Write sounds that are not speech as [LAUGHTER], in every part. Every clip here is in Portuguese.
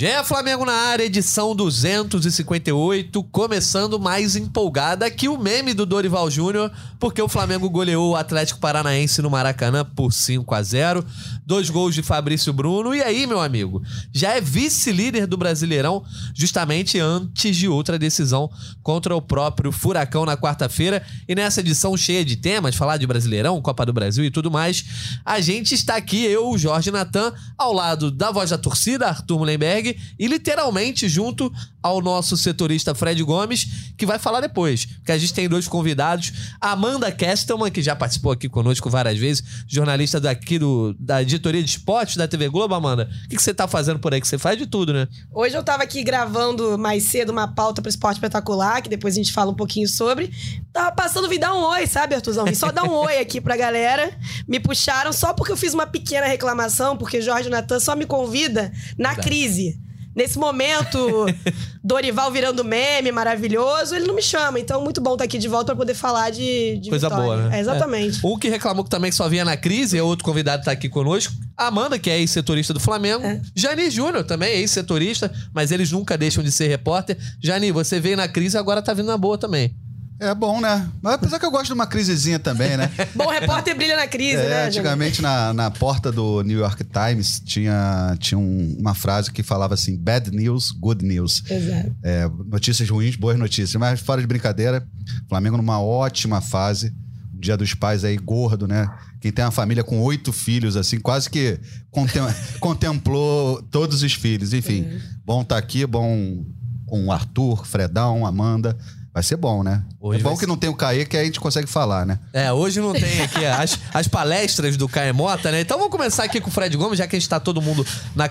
GE Flamengo na área, edição 258, começando mais empolgada que o meme do Dorival Júnior, porque o Flamengo goleou o Atlético Paranaense no Maracanã por 5 a 0 dois gols de Fabrício Bruno. E aí, meu amigo, já é vice-líder do Brasileirão, justamente antes de outra decisão contra o próprio Furacão na quarta-feira. E nessa edição cheia de temas, falar de Brasileirão, Copa do Brasil e tudo mais, a gente está aqui, eu, Jorge Natan, ao lado da voz da torcida, Arthur Mullenberg, e literalmente junto ao nosso setorista Fred Gomes, que vai falar depois. Porque a gente tem dois convidados. Amanda Kestelman, que já participou aqui conosco várias vezes, jornalista daqui do, da editoria de esportes da TV Globo. Amanda, o que, que você tá fazendo por aí? Que você faz de tudo, né? Hoje eu tava aqui gravando mais cedo uma pauta pro esporte espetacular, que depois a gente fala um pouquinho sobre. Tava passando, vir dar um oi, sabe, Artuzão? Vim só dar um oi aqui pra galera. Me puxaram só porque eu fiz uma pequena reclamação, porque Jorge Natan só me convida na Verdade. crise. Nesse momento, [LAUGHS] Dorival virando meme maravilhoso, ele não me chama. Então, muito bom estar aqui de volta para poder falar de, de Coisa vitória. boa, né? É, exatamente. É. Um que reclamou que também só vinha na crise, é outro convidado que tá aqui conosco. Amanda, que é ex-setorista do Flamengo. É. Jani Júnior, também é ex-setorista, mas eles nunca deixam de ser repórter. Jani, você veio na crise agora tá vindo na boa também. É bom, né? Mas apesar que eu gosto de uma crisezinha também, né? [LAUGHS] bom repórter brilha na crise, é, né? Antigamente, na, na porta do New York Times, tinha, tinha um, uma frase que falava assim: bad news, good news. Exato. É, notícias ruins, boas notícias. Mas fora de brincadeira, Flamengo numa ótima fase. Dia dos Pais aí, gordo, né? Quem tem uma família com oito filhos, assim, quase que contem [LAUGHS] contemplou todos os filhos. Enfim, uhum. bom estar tá aqui, bom com o Arthur, Fredão, Amanda. Vai ser bom, né? Hoje é bom que não tem o Caê, que aí a gente consegue falar, né? É, hoje não tem aqui as, as palestras do Caê Mota, né? Então vamos começar aqui com o Fred Gomes, já que a gente tá todo mundo na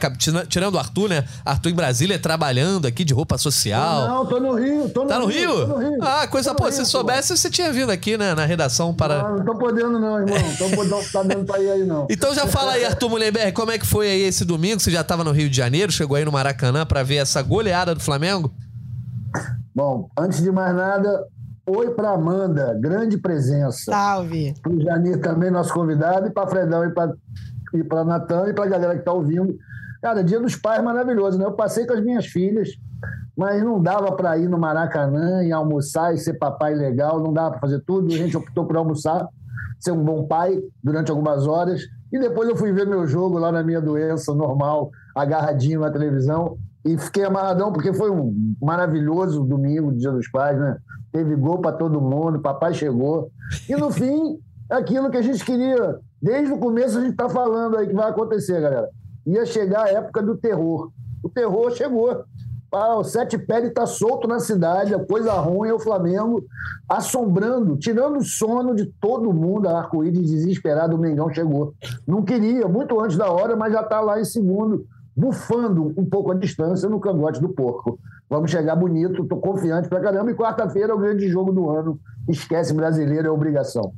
tirando o Arthur, né? Arthur em Brasília trabalhando aqui de roupa social. Não, tô no Rio, tô no, tá no Rio, Rio? Tô no Rio. Ah, coisa, pô, se soubesse, você tinha vindo aqui, né, na redação para. Não, não tô podendo, não, irmão. Tô podendo, tá dando pra ir aí, não. Então já fala aí, Arthur Mulherberg, como é que foi aí esse domingo? Você já tava no Rio de Janeiro, chegou aí no Maracanã para ver essa goleada do Flamengo? Bom, antes de mais nada, Oi para Amanda, grande presença. Salve. Para o Janir também, nosso convidado, e para Fredão e para e para Natan e para a galera que está ouvindo. Cara, Dia dos Pais maravilhoso, né? Eu passei com as minhas filhas, mas não dava para ir no Maracanã e almoçar e ser papai legal, não dava para fazer tudo. A gente optou por almoçar, ser um bom pai durante algumas horas. E depois eu fui ver meu jogo lá na minha doença normal, agarradinho na televisão. E fiquei amarradão, porque foi um maravilhoso domingo, Dia dos Pais, né? Teve gol para todo mundo, papai chegou. E no fim, [LAUGHS] aquilo que a gente queria. Desde o começo a gente está falando aí que vai acontecer, galera. Ia chegar a época do terror. O terror chegou. Ah, o Sete Pele está solto na cidade, a coisa ruim é o Flamengo assombrando, tirando o sono de todo mundo. A arco-íris desesperado, o Mengão chegou. Não queria, muito antes da hora, mas já está lá em segundo bufando um pouco a distância no cangote do porco. Vamos chegar bonito, tô confiante pra caramba. E quarta-feira é o grande jogo do ano. Esquece brasileiro, é obrigação.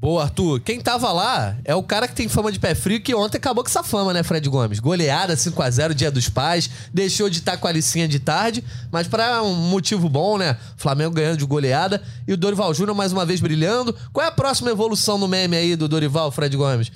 Boa, Arthur. Quem tava lá é o cara que tem fama de pé frio, que ontem acabou com essa fama, né, Fred Gomes? Goleada 5x0, dia dos pais, deixou de estar tá com a licinha de tarde, mas para um motivo bom, né? Flamengo ganhando de goleada e o Dorival Júnior mais uma vez brilhando. Qual é a próxima evolução no meme aí do Dorival, Fred Gomes?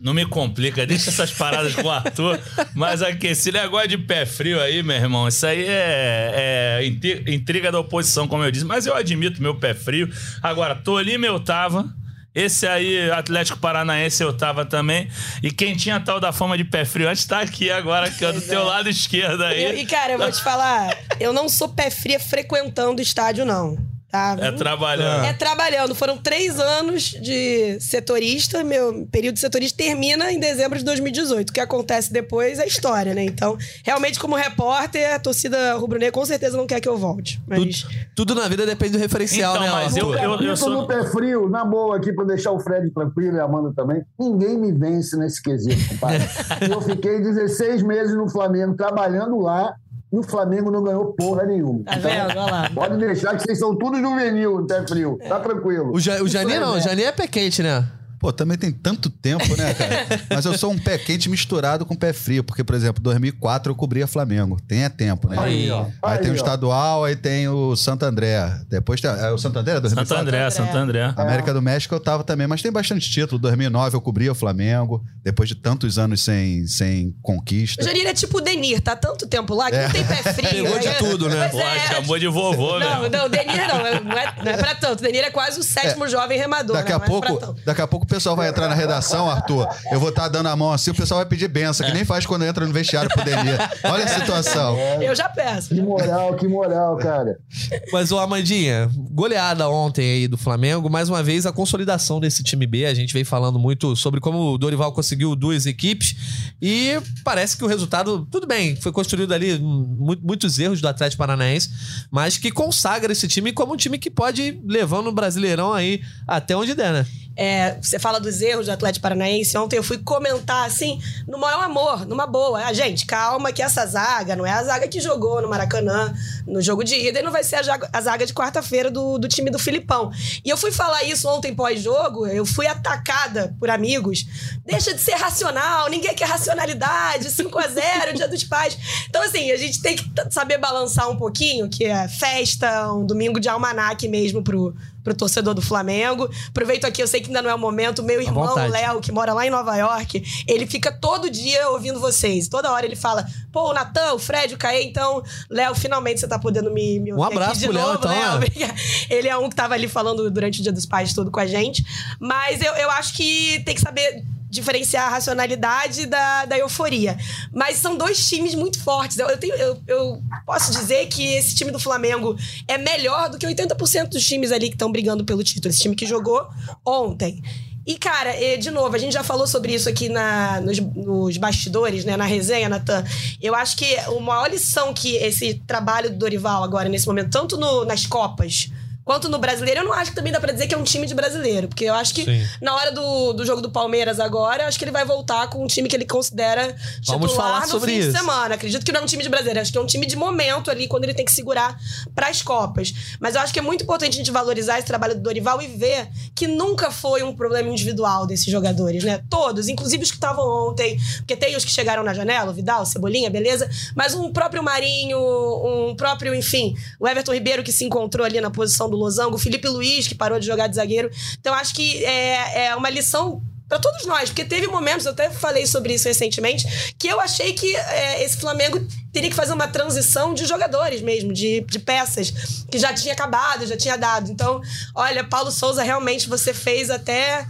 Não me complica, deixa essas paradas com o Arthur. Mas aqui, esse negócio de pé frio aí, meu irmão, isso aí é, é intriga da oposição, como eu disse. Mas eu admito meu pé frio. Agora, Tolima eu tava. Esse aí, Atlético Paranaense, eu tava também. E quem tinha tal da fama de pé frio antes tá aqui agora, que é do teu lado esquerdo aí. E, cara, eu vou te falar, eu não sou pé frio frequentando o estádio, não. Tá? É trabalhando. É trabalhando. Foram três anos de setorista. Meu período de setorista termina em dezembro de 2018. O que acontece depois é história, né? Então, realmente, como repórter, a torcida rubro-negra com certeza não quer que eu volte. Mas... Tudo, tudo, na vida depende do referencial, então, né? Mas eu, eu, eu, eu sou... no pé frio, na boa aqui, pra deixar o Fred tranquilo e a Amanda também. Ninguém me vence nesse quesito, compadre. [LAUGHS] eu fiquei 16 meses no Flamengo, trabalhando lá e o Flamengo não ganhou porra nenhuma. Tá vendo? Olha lá. Pode deixar que vocês são tudo juvenil, até frio. Tá tranquilo. O, ja, o Jani não, o Jani é pé quente, né? Pô, também tem tanto tempo, né, cara? [LAUGHS] Mas eu sou um pé quente misturado com pé frio, porque, por exemplo, 2004 eu cobria Flamengo. Tem é tempo, né? Aí, ó. Aí, tem o ó. estadual, aí tem o Santo André. Depois tem. É o Santo André? 2004? Santo André, Santo André. América do México eu tava também, mas tem bastante título. 2009 eu cobria o Flamengo, depois de tantos anos sem, sem conquista. O Janir é tipo o Denir, tá há tanto tempo lá que É. não tem pé frio. Pegou de aí- tudo, né? Pô, é. chamou de vovô, Não, velho. não, Denir não, não é, não é pra tanto. Denir é quase o sétimo jovem remador. Daqui né? a, é pouco, daqui a pouco o pessoal vai entrar na redação, Arthur. Eu vou estar dando a mão assim, o pessoal vai pedir benção, que nem faz quando entra no vestiário pro Denir. Olha a situação. Eu já peço. Que moral, que moral, cara. Mas, ô Amandinha, goleada ontem aí do Flamengo, mais uma vez a consolidação desse time B. A gente vem falando muito sobre como o Dorival conseguiu duas equipes e parece que o resultado, tudo bem, foi construído ali mu- muitos erros do Atlético Paranaense, mas que consagra esse time como um time que pode ir levando o Brasileirão aí até onde der, né? É, você fala dos erros do Atlético Paranaense. Ontem eu fui comentar assim, no maior amor, numa boa. Ah, gente, calma que essa zaga não é a zaga que jogou no Maracanã no jogo de ida e não vai ser a zaga, a zaga de quarta-feira do, do time do Filipão. E eu fui falar isso ontem pós-jogo, eu fui atacada por amigos. Deixa de ser racional, ninguém quer racionalidade, 5 a 0 dia dos pais. Então, assim, a gente tem que saber balançar um pouquinho, que é festa, um domingo de almanaque mesmo pro, pro torcedor do Flamengo. Aproveito aqui, eu sei que ainda não é o momento. Meu irmão. Léo, que mora lá em Nova York, ele fica todo dia ouvindo vocês. Toda hora ele fala: pô, o Natan, o Fred, o Caê, então, Léo, finalmente você tá podendo me, me Um ouvir abraço aqui de pro Léo, novo, então, Léo. é. [LAUGHS] Obrigada. Ele é um que tava ali falando durante o Dia dos Pais todo com a gente. Mas eu, eu acho que tem que saber diferenciar a racionalidade da, da euforia. Mas são dois times muito fortes. Eu, eu, tenho- eu- eu posso dizer que esse time do Flamengo é melhor do que 80% dos times ali que estão brigando pelo título. Esse time que jogou ontem. E, cara, de novo, a gente já falou sobre isso aqui na, nos, nos bastidores, né? Na resenha, Natan. Eu acho que a maior lição que esse trabalho do Dorival agora, nesse momento, tanto no- nas Copas quanto no brasileiro, eu não acho que também dá pra dizer que é um time de brasileiro. Porque eu acho que Sim. na hora do, do jogo do Palmeiras agora, eu acho que ele vai voltar com um time que ele considera Vamos titular falar no sobre fim isso. de semana. Acredito que não é um time de brasileiro, acho que é um time de momento ali, quando ele tem que segurar pras Copas. Mas eu acho que é muito importante a gente valorizar esse trabalho do Dorival e ver que nunca foi um problema individual desses jogadores, né? Todos, inclusive os que estavam ontem, porque tem os que chegaram na janela, o Vidal, o Cebolinha, beleza? Mas um próprio Marinho, um próprio, enfim, o Everton Ribeiro que se encontrou ali na posição do Losango, o Felipe Luiz que parou de jogar de zagueiro. Então acho que é, é uma lição Pra todos nós, porque teve momentos, eu até falei sobre isso recentemente, que eu achei que é, esse Flamengo teria que fazer uma transição de jogadores mesmo, de, de peças, que já tinha acabado, já tinha dado. Então, olha, Paulo Souza, realmente você fez até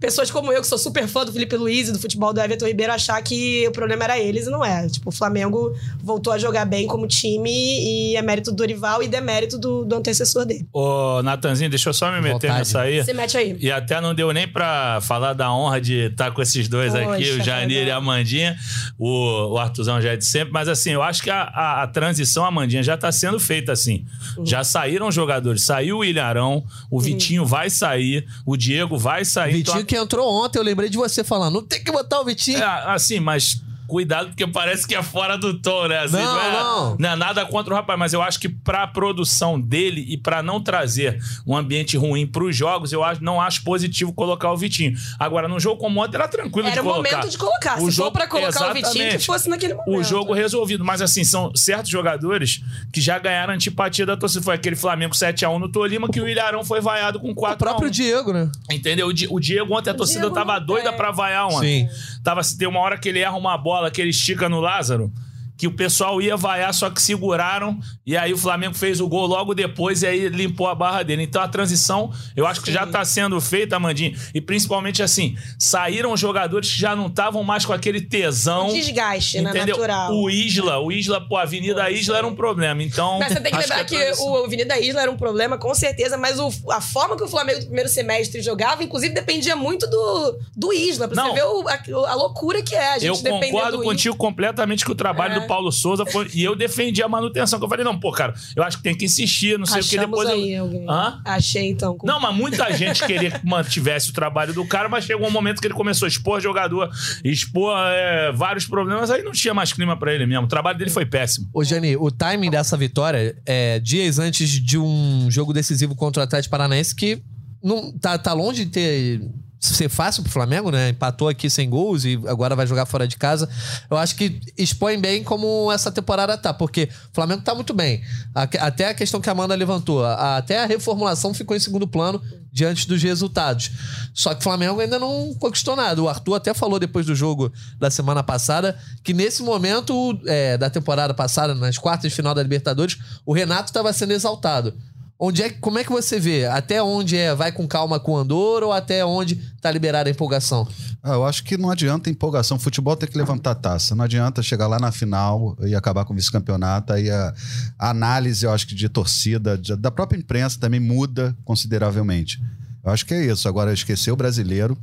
pessoas como eu, que sou super fã do Felipe Luiz e do futebol do Everton Ribeiro, achar que o problema era eles e não é. Tipo, o Flamengo voltou a jogar bem como time e é mérito do Dorival e demérito do, do antecessor dele. Ô, Natanzinho, deixa eu só me meter Vontade. nessa aí. Você mete aí. E até não deu nem pra falar da honra de estar com esses dois Poxa, aqui, o Janir e a Amandinha. O, o Artuzão já é de sempre. Mas assim, eu acho que a, a, a transição, Amandinha, já tá sendo feita assim. Uhum. Já saíram jogadores. Saiu o Ilharão, o Vitinho vai sair, o Diego vai sair. Vitinho Então, que entrou ontem, eu lembrei de você falando, não tem que botar o Vitinho. é, assim, mas cuidado porque parece que é fora do tom, né? Assim, Não, é, não. não é nada contra o rapaz, mas eu acho que pra produção dele e pra não trazer um ambiente ruim pros jogos, eu acho, não acho positivo colocar o Vitinho. Agora, num jogo como ontem, era tranquilo Era de o colocar. momento de colocar. Se O for jogo- pra colocar o Vitinho, que Exatamente. fosse naquele momento. O jogo resolvido. Mas assim, são certos jogadores que já ganharam antipatia da torcida. Foi aquele Flamengo 7x1 no Tolima que o Ilharão foi vaiado com 4 o próprio Diego, né? Entendeu? O Di- O Diego ontem a torcida Diego tava não doida tem. pra vaiar ontem. Tava se tem uma hora que ele erra uma bola que ele estica no Lázaro. Que o pessoal ia vaiar, só que seguraram. E aí o Flamengo fez o gol logo depois e aí limpou a barra dele. Então a transição, eu acho que já tá sendo feita, Amandinho. E principalmente assim, saíram jogadores que já não estavam mais com aquele tesão. Desgaste, né? Entendeu? Natural. O Isla, o Isla, pô, a Avenida Isla era um problema. Então. Mas você tem que lembrar a que, transição- o Avenida Isla era um problema, com certeza, mas o- a forma que o Flamengo do primeiro semestre jogava, inclusive, dependia muito do, do Isla. Pra Não. você ver o- a, a loucura que é. A gente Eu concordo do contigo completamente que o trabalho É. do Paulo Souza foi. E eu defendi a manutenção. Que eu falei, não, pô, cara, eu acho que tem que insistir, não sei o que depois. aí eu... alguém. Hã? Achei, então. com- Não, mas muita gente queria que mantivesse o trabalho do cara, mas chegou um momento que ele começou a expor jogador, expor é, vários problemas, aí não tinha mais clima pra ele mesmo. O trabalho dele foi péssimo. Ô, Jani, o timing dessa vitória é dias antes de um jogo decisivo contra o Atlético Paranaense que não, tá, tá longe de ter ser fácil pro Flamengo, né? Empatou aqui sem gols e agora vai jogar fora de casa. Eu acho que expõe bem como essa temporada tá, porque o Flamengo tá muito bem. Até a questão que a Amanda levantou, até a reformulação ficou em segundo plano diante dos resultados. Só que o Flamengo ainda não conquistou nada. O Arthur até falou depois do jogo da semana passada que nesse momento é, da temporada passada, nas quartas de final da Libertadores, o Renato estava sendo exaltado. Onde é, como é que você vê? Até onde é vai com calma com o Andor ou até onde tá liberada a empolgação? Ah, eu acho que não adianta empolgação. Futebol tem que levantar taça. Não adianta chegar lá na final e acabar com o vice-campeonato. Aí a, a análise, eu acho que de torcida, de- da própria imprensa também muda consideravelmente. Eu acho que é isso. Agora, esquecer o brasileiro.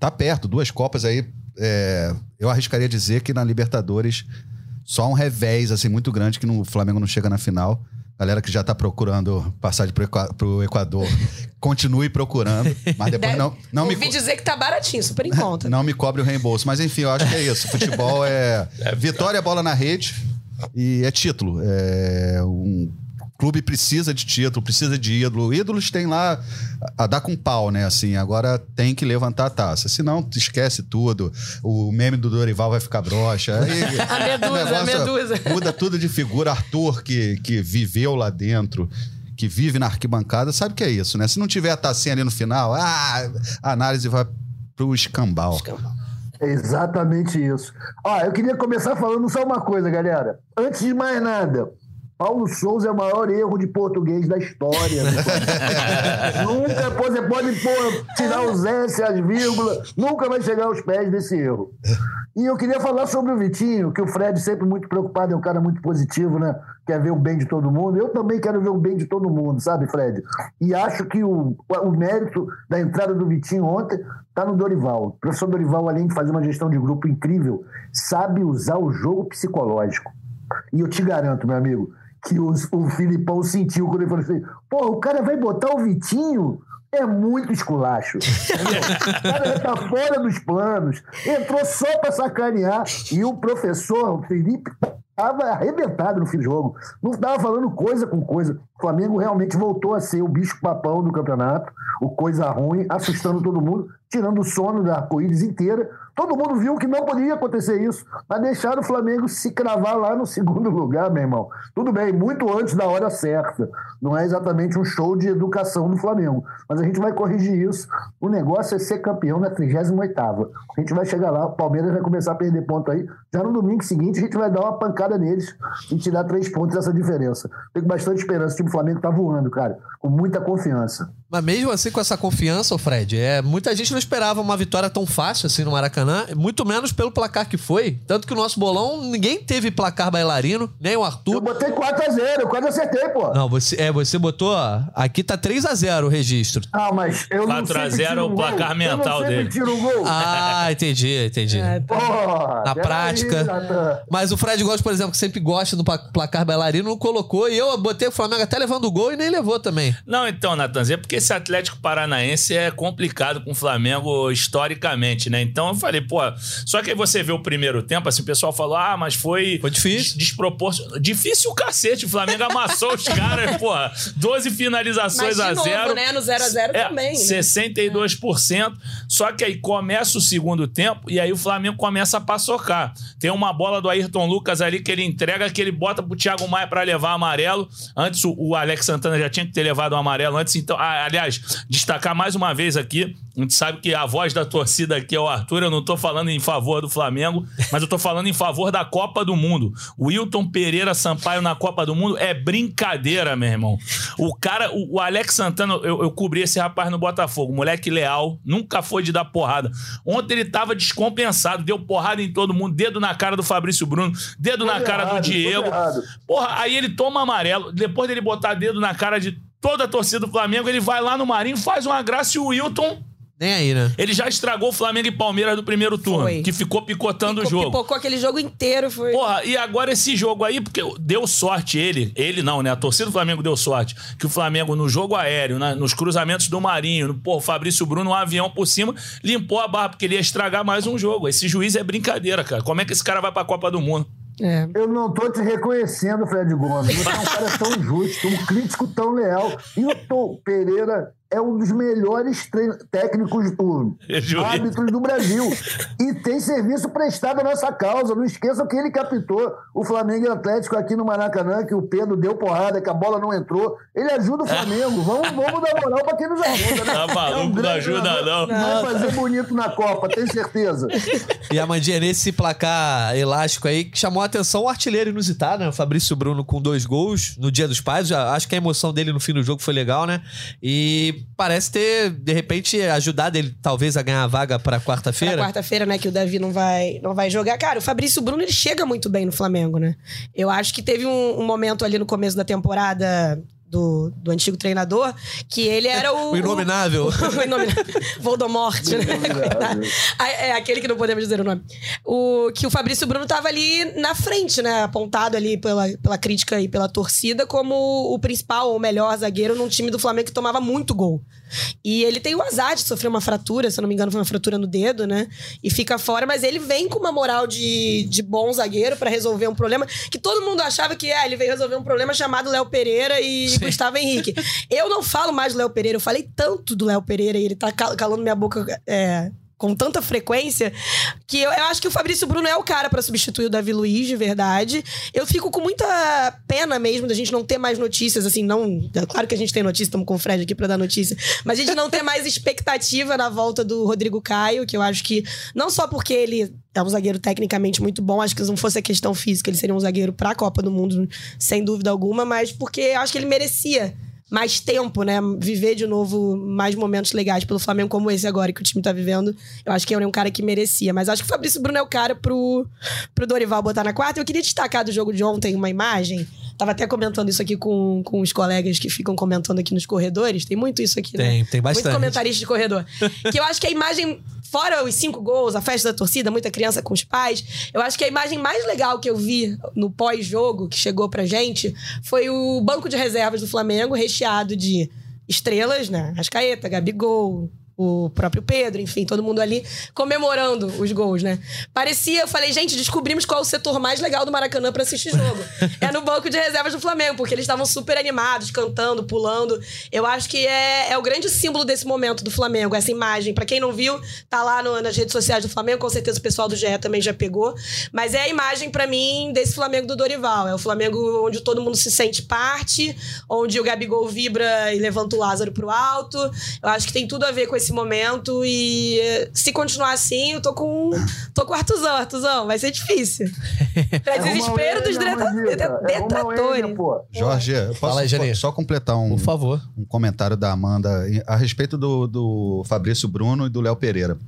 Tá perto, duas Copas aí. é, eu arriscaria dizer que na Libertadores só um revés assim, muito grande que no, o Flamengo não chega na final. Galera que já tá procurando passagem pro, Equa- pro Equador, continue procurando. Mas depois não, não me. Ouvi dizer que tá baratinho, super em conta. Não me cobre o reembolso. Mas enfim, eu acho que é isso. Futebol é vitória, bola na rede e é título. É um clube precisa de título, precisa de ídolo. Ídolos tem lá a dar com pau, né? Assim, agora tem que levantar a taça. Senão, esquece tudo. O meme do Dorival vai ficar broxa. Aí, [LAUGHS] A medusa, a medusa. Muda tudo de figura. Arthur, que, que viveu lá dentro. Que vive na arquibancada, sabe o que é isso, né? Se não tiver a tacinha ali no final, ah, a análise vai pro escambau. É exatamente isso. Ó, eu queria começar falando só uma coisa, galera. Antes de mais nada, Paulo Souza é o maior erro de português da história. [LAUGHS] nunca pô, você pode pô, tirar os S, as vírgulas, nunca vai chegar aos pés desse erro. E eu queria falar sobre o Vitinho, que o Fred sempre muito preocupado, é um cara muito positivo, né? Quer ver o bem de todo mundo. Eu também quero ver o bem de todo mundo, sabe, Fred? E acho que o, o mérito da entrada do Vitinho ontem tá no Dorival. O professor Dorival, além de fazer uma gestão de grupo incrível, sabe usar o jogo psicológico. E eu te garanto, meu amigo, que os- o Filipão sentiu quando ele falou assim: pô, o cara vai botar o Vitinho? É muito esculacho. o cara tá fora dos planos. Entrou só pra sacanear. E o professor, o Felipe, tava arrebentado no fim do jogo. Não tava falando coisa com coisa. O Flamengo realmente voltou a ser o bicho-papão do campeonato, o coisa ruim, assustando todo mundo, tirando o sono da arco-íris inteira. Todo mundo viu que não poderia acontecer isso, mas deixaram o Flamengo se cravar lá no [LAUGHS] segundo lugar, meu irmão. Tudo bem, muito antes da hora certa. Não é exatamente um show de educação do Flamengo, mas a gente vai corrigir isso. O negócio é ser campeão na 38ª. A gente vai chegar lá, o Palmeiras vai começar a perder ponto aí. Já no domingo seguinte, a gente vai dar uma pancada neles e tirar três pontos dessa diferença. Tenho bastante esperança. O time do Flamengo tá voando, cara, com muita confiança. Mas mesmo assim, com essa confiança, ô Fred, é, muita gente não esperava uma vitória tão fácil assim no Maracanã, muito menos pelo placar que foi. Tanto que o nosso bolão, ninguém teve placar bailarino, nem o Eu Arthur. botei 4x0, eu quase acertei, pô. Não, você, é, você botou. ó, Aqui tá 3 a 0 o registro. Ah, mas eu não 4 a sempre 0 tiro é o placar mental eu não dele. tiro um gol. Ah, entendi, entendi. É, tá. Porra, Na prática. Natan. Mas o Fred Gomes, por exemplo, que sempre gosta do pla- placar bailarino, não colocou. E eu botei o Flamengo até levando o gol e nem levou também. Não, então, Natanzinho, é porque esse Atlético Paranaense é complicado com o Flamengo historicamente, né? Então eu falei, pô, só que aí você vê o primeiro tempo, assim, o pessoal falou, ah, mas foi. Foi difícil. des- Desproporcional. Difícil o cacete, o Flamengo amassou os caras, [LAUGHS] pô, 12 finalizações Mas de a novo, zero. né? No 0 a 0 É, também. né? 62%. Só que aí começa o segundo tempo e aí o Flamengo começa a paçocar. Tem uma bola do Ayrton Lucas ali que ele entrega, que ele bota pro Thiago Maia pra levar amarelo. Antes o, o Alex Santana já tinha que ter levado o amarelo antes. Então, ah, aliás, destacar mais uma vez aqui. A gente sabe que a voz da torcida aqui é o Arthur. Eu não tô falando em favor do Flamengo, mas eu tô falando em favor da Copa do Mundo. O Wilton Pereira Sampaio na Copa do Mundo é brincadeira, meu irmão. O cara, o, Alex Santana, eu, eu cobri esse rapaz no Botafogo, moleque leal, nunca foi de dar porrada. Ontem ele tava descompensado, deu porrada em todo mundo, dedo na cara do Fabrício Bruno, dedo na Todo cara errado, do Diego. todo errado. Porra, aí ele toma amarelo, depois dele botar dedo na cara de toda a torcida do Flamengo, ele vai lá no Marinho, faz uma graça e o Wilton, Nem aí, né? ele já estragou o Flamengo e Palmeiras do primeiro turno, Foi. que ficou picotando o jogo. Pipocou aquele jogo inteiro, foi. Porra, e agora esse jogo aí, porque deu sorte ele, ele não, né? A torcida do Flamengo deu sorte. Que o Flamengo, no jogo aéreo, na- nos cruzamentos do Marinho, no, pô, o Fabrício Bruno, um avião por cima, limpou a barra, porque ele ia estragar mais um jogo. Esse juiz é brincadeira, cara. Como é que esse cara vai pra Copa do Mundo? É. Eu não tô te reconhecendo, Fred Gomes. Você é um cara tão justo, um crítico tão leal. E o Pereira é um dos melhores técnicos, o, É árbitros do Brasil. E tem serviço prestado à nossa causa. Não esqueçam que ele captou o Flamengo e Atlético aqui no Maracanã, que o Pedro deu porrada, que a bola não entrou. Ele ajuda o Flamengo. [LAUGHS] Vamos, vamos dar moral pra quem nos ajuda, né? Tá maluco, É um não ajuda, não. Vai fazer bonito na Copa, tenho certeza. E a Mandinha, nesse placar elástico aí, que chamou a atenção o artilheiro inusitado, né? O Fabrício Bruno com dois gols no Dia dos Pais. Acho que a emoção dele no fim do jogo foi legal, né? E parece ter, de repente, ajudado ele, talvez, a ganhar a vaga pra Pra quarta-feira. quarta-feira, né, que o Davi não vai, não vai jogar. Cara, o Fabrício Bruno, ele chega muito bem no Flamengo, né? Eu acho que teve um, um momento ali no começo da temporada do, do antigo treinador que ele era o... [LAUGHS] O inominável. o inominável. [LAUGHS] Voldemort, né? Ah, É aquele que não podemos dizer o nome. O, que o Fabrício Bruno tava ali na frente, né? Apontado ali pela, pela crítica e pela torcida como o principal ou melhor zagueiro num time do Flamengo que tomava muito gol. E ele tem o azar de sofrer uma fratura, se eu não me engano, foi uma fratura no dedo, né? E fica fora, mas ele vem com uma moral de, de bom zagueiro pra resolver um problema que todo mundo achava que é, ele veio resolver um problema chamado Léo Pereira e Gustavo Henrique. [LAUGHS] Eu não falo mais do Léo Pereira, eu falei tanto do Léo Pereira e ele tá cal- calando minha boca é, com tanta frequência que eu, eu acho que o Fabrício Bruno é o cara pra substituir o Davi Luiz, de verdade. Eu fico com muita pena mesmo da gente não ter mais notícias, assim, não. é Claro que a gente tem notícia, estamos com o Fred aqui pra dar notícia, mas a gente não ter mais expectativa na volta do Rodrigo Caio, que eu acho que não só porque ele é um zagueiro tecnicamente muito bom, acho que se não fosse a questão física, ele seria um zagueiro pra Copa do Mundo, sem dúvida alguma, mas porque acho que ele merecia mais tempo, né? Viver de novo mais momentos legais pelo Flamengo, como esse agora que o time tá vivendo. Eu acho que ele é um cara que merecia. Mas acho que o Fabrício Bruno é o cara pro, pro Dorival botar na quarta. Eu queria destacar do jogo de ontem uma imagem. Tava até comentando isso aqui com, com os colegas que ficam comentando aqui nos corredores. Tem muito isso aqui, né? Tem, tem bastante. Muito comentarista de corredor. [LAUGHS] que eu acho que a imagem, fora os cinco gols, a festa da torcida, muita criança com os pais, eu acho que a imagem mais legal que eu vi no pós-jogo, que chegou pra gente, foi o banco de reservas do Flamengo, recheado de estrelas, né? Ascaeta, Gabigol. O próprio Pedro, enfim, todo mundo ali comemorando os gols, né? Parecia, eu falei, gente, descobrimos qual é o setor mais legal do Maracanã pra assistir jogo. [LAUGHS] é no banco de reservas do Flamengo, porque eles estavam super animados, cantando, pulando. Eu acho que é, é o grande símbolo desse momento do Flamengo, essa imagem. Pra quem não viu, tá lá no- nas redes sociais do Flamengo, com certeza o pessoal do GE também já pegou. Mas é a imagem, pra mim, desse Flamengo do Dorival. É o Flamengo onde todo mundo se sente parte, onde o Gabigol vibra e levanta o Lázaro pro alto. Eu acho que tem tudo a ver com esse momento e se continuar assim, eu tô com tô com o Artuzão, Artuzão, vai ser difícil. [LAUGHS] Pra É desespero dos orelha, É orelha, detratores. Jorge, eu posso aí, só completar um, Por favor. um comentário da Amanda a respeito do, do Fabrício Bruno e do Léo Pereira.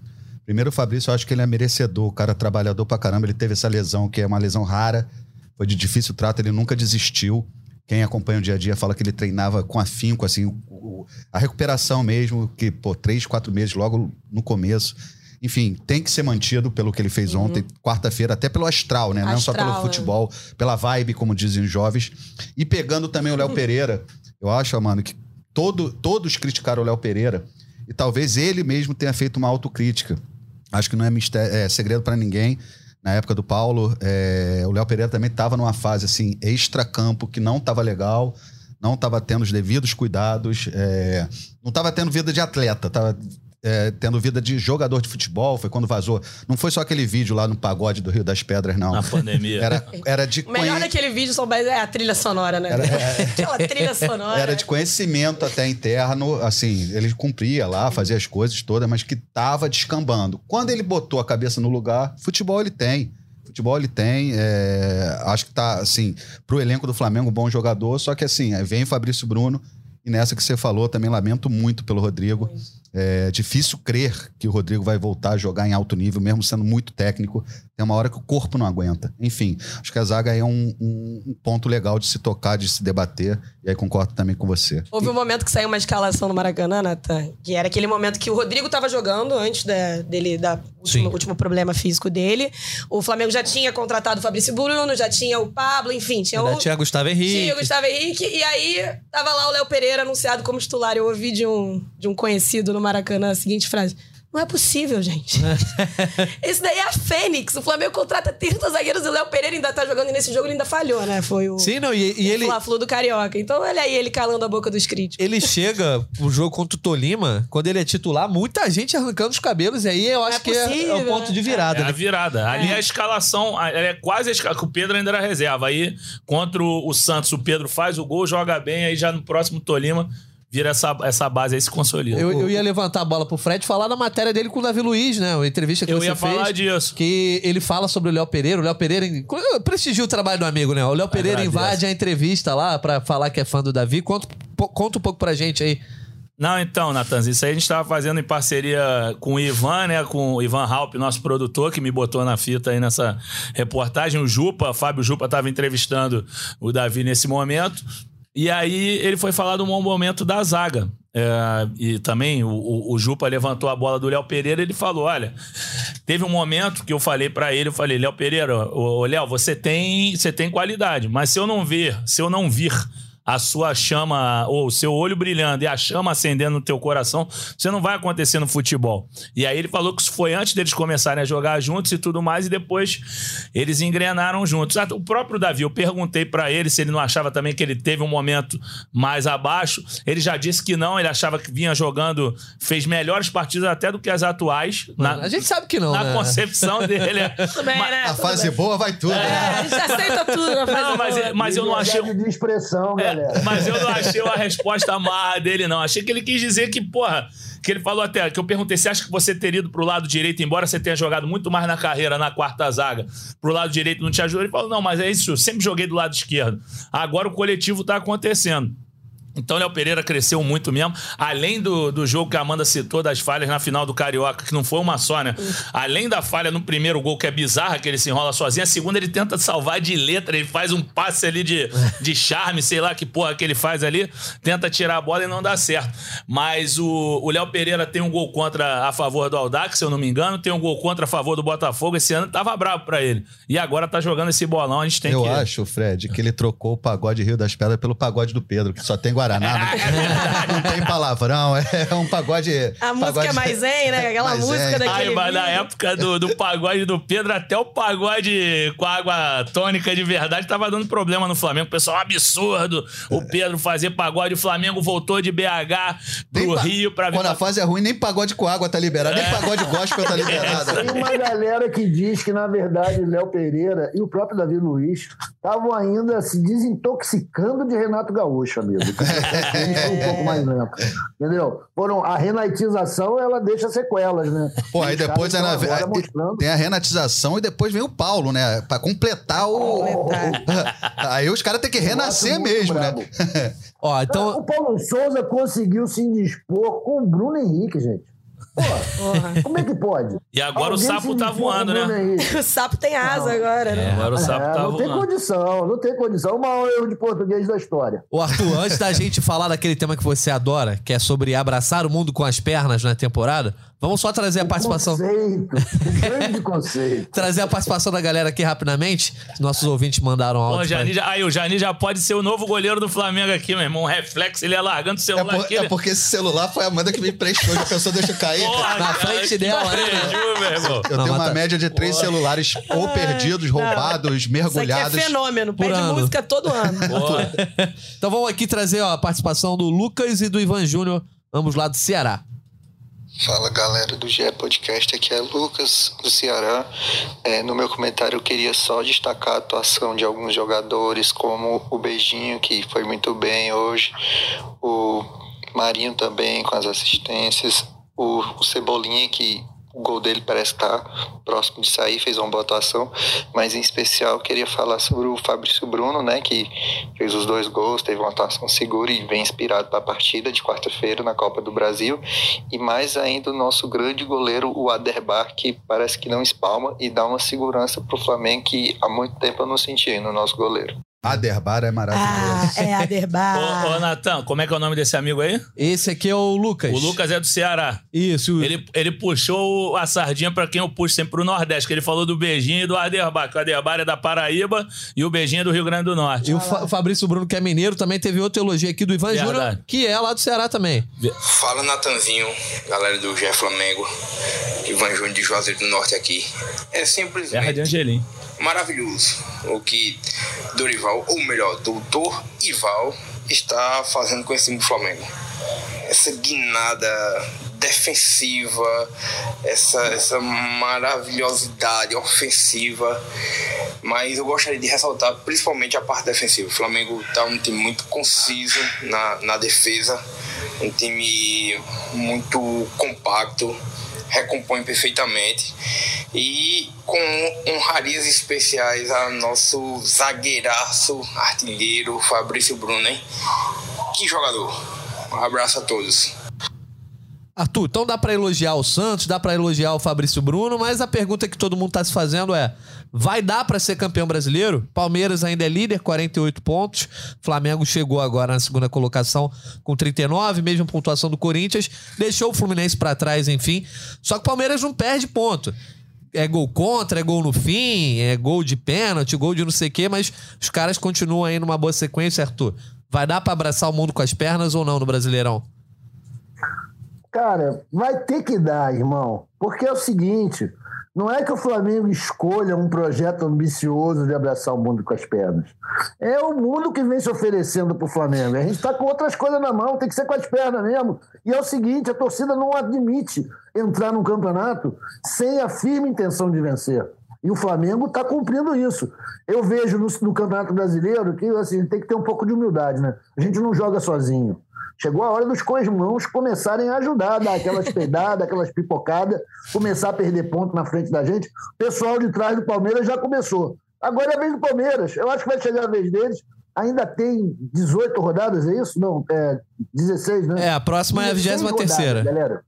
Primeiro, o Fabrício, eu acho que ele é merecedor, o cara é trabalhador pra caramba. Ele teve essa lesão, que é uma lesão rara, foi de difícil trato, ele nunca desistiu. Quem acompanha o dia a dia fala que ele treinava com afinco, assim, o- o- a recuperação mesmo, que, pô, três, quatro meses logo no começo. Enfim, tem que ser mantido pelo que ele fez ontem, quarta-feira, até pelo astral, né? Não só Astral, pelo é. futebol, pela vibe, como dizem os jovens. E pegando também o Léo [LAUGHS] Pereira, eu acho, mano, que todo, todos criticaram o Léo Pereira e talvez ele mesmo tenha feito uma autocrítica. Acho que não é, mistério, é segredo pra ninguém. Na época do Paulo, é, o Léo Pereira também estava numa fase assim, extra-campo, que não estava legal, não estava tendo os devidos cuidados, é, não estava tendo vida de atleta, estava tendo vida de jogador de futebol. Foi quando vazou. Não foi só aquele vídeo lá no pagode do Rio das Pedras, não. Na pandemia. Era, era de O melhor daquele vídeo são mais- é a trilha sonora, né? Aquela [LAUGHS] trilha sonora. Era de conhecimento até interno, assim, ele cumpria lá, fazia as coisas todas, mas que tava descambando. Quando ele botou a cabeça no lugar, futebol ele tem. Futebol ele tem, é, acho que tá, assim, pro elenco do Flamengo, um bom jogador, só que assim, aí vem o Fabrício Bruno, e nessa que você falou, também lamento muito pelo Rodrigo. É difícil crer que o Rodrigo vai voltar a jogar em alto nível, mesmo sendo muito técnico. Tem uma hora que o corpo não aguenta. Enfim, acho que a zaga é um, um- um ponto legal de se tocar, de se debater. E aí concordo também com você. Houve um momento que saiu uma escalação no Maracanã, Nathan, que era aquele momento que o Rodrigo tava jogando antes da- dele, da último, último problema físico dele. O Flamengo já tinha contratado o Fabrício Bruno, já tinha o Pablo, enfim, tinha Ainda o. tinha Gustavo Henrique. Tinha o Gustavo Henrique, e aí tava lá o Léo Pereira anunciado como titular. Eu ouvi de um, de um conhecido no Maracanã a seguinte frase: Não é possível, gente. [LAUGHS] Esse daí é a Fênix. O Flamengo contrata 30 zagueiros e o Léo Pereira ainda tá jogando e nesse jogo ele ainda falhou, né? Foi o, Sim, não, e, e o ele, Fla-Flu do Carioca. Então olha aí ele calando a boca dos críticos. ele chega pro jogo contra o Tolima, quando ele é titular, muita gente arrancando os cabelos, e aí eu acho é que é- é, possível, o ponto né? de virada. É a né? virada. Ali a escalação, a- é quase a escalação. O Pedro ainda era reserva. Aí, contra o, o Santos, o Pedro faz o gol, joga bem, aí já no próximo Tolima, vira essa, essa base aí se consolida. Eu, eu ia levantar a bola pro Fred e falar da matéria dele com o Davi Luiz, né? A entrevista que Eu você ia falar fez. disso. Que ele fala sobre o Léo Pereira. O Léo Pereira. Prestigia o trabalho do amigo, né? O Léo Pereira Agradeço. invade a entrevista lá pra falar que é fã do Davi. Conta, conta um pouco pra gente aí. Não, então, Natanz, isso aí a gente tava fazendo em parceria com o Ivan, né? Com o Ivan Halp, nosso produtor, que me botou na fita aí nessa reportagem. O Jupa, Fábio Jupa, tava entrevistando o Davi nesse momento. E aí ele foi falar do bom momento da zaga. É, e também o, o- o Jupa levantou a bola do Léo Pereira ele falou: olha, teve um momento que eu falei pra ele, eu falei, Léo Pereira, ô, ô, Léo, você tem, você tem qualidade, mas se eu não ver, se eu não vir a sua chama, ou o seu olho brilhando e a chama acendendo no teu coração, você não vai acontecer no futebol. E aí ele falou que isso foi antes deles começarem a jogar juntos e tudo mais, e depois eles engrenaram juntos. Ah, O próprio Davi, eu perguntei pra ele se ele não achava também que ele teve um momento mais abaixo. Ele já disse que não, ele achava que vinha jogando, fez melhores partidas até do que as atuais. Na, a gente sabe que não, na né? concepção [LAUGHS] dele. Tudo bem, né? A fase boa vai tudo. É, né? a gente aceita tudo na fase Não, mas, boa. mas eu não achei. De expressão, É, galera. mas eu não achei a resposta amarra dele, não. Achei que ele quis dizer que, porra, que ele falou até, que eu perguntei, você acha que você teria ido pro lado direito, embora você tenha jogado muito mais na carreira na quarta zaga, pro lado direito não te ajudou? Ele falou, não, mas é isso, eu sempre joguei do lado esquerdo. Agora o coletivo tá acontecendo. Então, Léo Pereira cresceu muito mesmo. Além do, do jogo que a Amanda citou, das falhas na final do Carioca, que não foi uma só, né? Além da falha no primeiro gol, que é bizarra, que ele se enrola sozinho, a segunda ele tenta salvar de letra, ele faz um passe ali de, de charme, sei lá que porra que ele faz ali, tenta tirar a bola e não dá certo. Mas o Léo Pereira tem um gol contra a favor do Aldax, se eu não me engano, tem um gol contra a favor do Botafogo. Esse ano tava bravo pra ele. E agora tá jogando esse bolão, a gente tem Eu que. acho, Fred, que ele trocou o pagode Rio das Pedras pelo pagode do Pedro, que só tem Guaraná. Não, não tem palavrão, é um pagode. A música pagode- é mais zen, né? Aquela Mais música zen. daquele. Ai, mas na época do, do pagode do Pedro, até o pagode com água tônica de verdade tava dando problema no Flamengo. O pessoal, um absurdo. O Pedro fazer pagode. O Flamengo voltou de BH Nem pro pa- Rio pra vir. Quando a fase é ruim, nem pagode com água tá liberado, nem pagode gospel tá [LAUGHS] liberado. Tem uma galera que diz que, na verdade, Léo Pereira e o próprio Davi Luiz estavam ainda se desintoxicando de Renato Gaúcho, amigo. [LAUGHS] São um pouco mais lento. Entendeu? Foram, a renatização, ela deixa sequelas, né? Pô, aí depois é na- mostrando. tem a renatização e depois vem o Paulo, né? Pra completar o. [LAUGHS] aí os caras têm que renascer muito mesmo, né? [LAUGHS] Ó, então. O Paulo Souza conseguiu se indispor com o Bruno Henrique, gente. Pô, como é que pode? E agora o Alguém sapo se tá voando, o né? O sapo tem asa agora, né? Agora o sapo É, tá não tem voando. condição, não tem condição. O maior erro de português da história. O Arthur, antes da gente falar daquele tema que você adora, que é sobre abraçar o mundo com as pernas na temporada, vamos só trazer a participação. Conceito, um [LAUGHS] grande conceito. Trazer a participação da galera aqui rapidamente. Nossos ouvintes mandaram áudio. o pra- Jani já, aí, o Jani já pode ser o novo goleiro do Flamengo aqui, meu irmão. Um reflexo, ele ia largando o É, celular por- aqui. é ele- porque esse celular foi a Amanda que me emprestou, já pensou, deixa eu cair. Porra, Na cara, frente dela, né? preju, meu irmão. Eu Não, tenho uma tá- média de três celulares ou perdidos, roubados, Isso aqui mergulhados. é fenômeno. Por Pede ano. música todo [LAUGHS] ano. Porra. Então vamos aqui trazer ó, a participação do Lucas e do Ivan Júnior, ambos lá do Ceará. Fala galera do GE Podcast, aqui é Lucas do Ceará. É, no meu comentário eu queria só destacar a atuação de alguns jogadores, como o Beijinho, que foi muito bem hoje, o Marinho também com as assistências, o, o Cebolinha, que o gol dele parece estar próximo de sair, fez uma boa atuação, mas em especial queria falar sobre o Fabrício Bruno, né, que fez os dois gols, teve uma atuação segura e bem inspirado para a partida de quarta-feira na Copa do Brasil, e mais ainda o nosso grande goleiro, o Aderbar, que parece que não espalma e dá uma segurança para o Flamengo que há muito tempo eu não sentia no nosso goleiro. Aderbar é Ah, maravilhoso. é Aderbar. [LAUGHS] Ô, ô Natan, como é que é o nome desse amigo aí? Esse aqui é o Lucas. O Lucas é do Ceará. Isso. Ele, ele puxou a sardinha pra quem eu puxo sempre pro Nordeste, que ele falou do beijinho e do Aderbar, que o Aderbar é da Paraíba e o beijinho é do Rio Grande do Norte. E o Fa- Fabrício Bruno, que é mineiro, também teve outro elogio aqui do Ivan. Júnior, que é lá do Ceará também. Fala Natanzinho, galera do GE Flamengo, Ivan Júnior de Juazeiro do Norte aqui. É Terra de simplesmente Angelim. Maravilhoso o que Dorival, ou melhor, Doutor Ival, está fazendo com esse time do Flamengo. Essa guinada defensiva, essa, essa maravilhosidade ofensiva. Mas eu gostaria de ressaltar principalmente a parte defensiva. O Flamengo está um time muito conciso na, na defesa, um time muito compacto, recompõe perfeitamente. E com honrarias especiais a nosso zagueiraço, artilheiro Fabrício Bruno, hein? Que jogador! Um abraço a todos. Arthur, então dá pra elogiar o Santos, dá pra elogiar o Fabrício Bruno, mas a pergunta que todo mundo tá se fazendo é: vai dar pra ser campeão brasileiro? Palmeiras ainda é líder, 48 pontos. Flamengo chegou agora na segunda colocação com 39, mesma pontuação do Corinthians, deixou o Fluminense pra trás, enfim. Só que o Palmeiras não perde ponto. É gol contra, é gol no fim, é gol de pênalti, gol de não sei o quê, mas os caras continuam aí numa boa sequência, Arthur. Vai dar pra abraçar o mundo com as pernas ou não no Brasileirão? Cara, vai ter que dar, irmão. Porque é o seguinte: não é que o Flamengo escolha um projeto ambicioso de abraçar o mundo com as pernas. É o mundo que vem se oferecendo pro Flamengo. A gente tá com outras coisas na mão, tem que ser com as pernas mesmo. E é o seguinte: a torcida não admite entrar num campeonato sem a firme intenção de vencer. E o Flamengo está cumprindo isso. Eu vejo no, no Campeonato Brasileiro que assim, tem que ter um pouco de humildade, né? A gente não joga sozinho. Chegou a hora dos co-irmãos começarem a ajudar, dar aquelas peidadas, [LAUGHS] aquelas pipocadas, começar a perder ponto na frente da gente. O pessoal de trás do Palmeiras já começou. Agora é a vez do Palmeiras. Eu acho que vai chegar a vez deles. Ainda tem 18 rodadas, é isso? Não, é 16, né? É, a próxima é a 16 23 terceira. rodadas, Galera.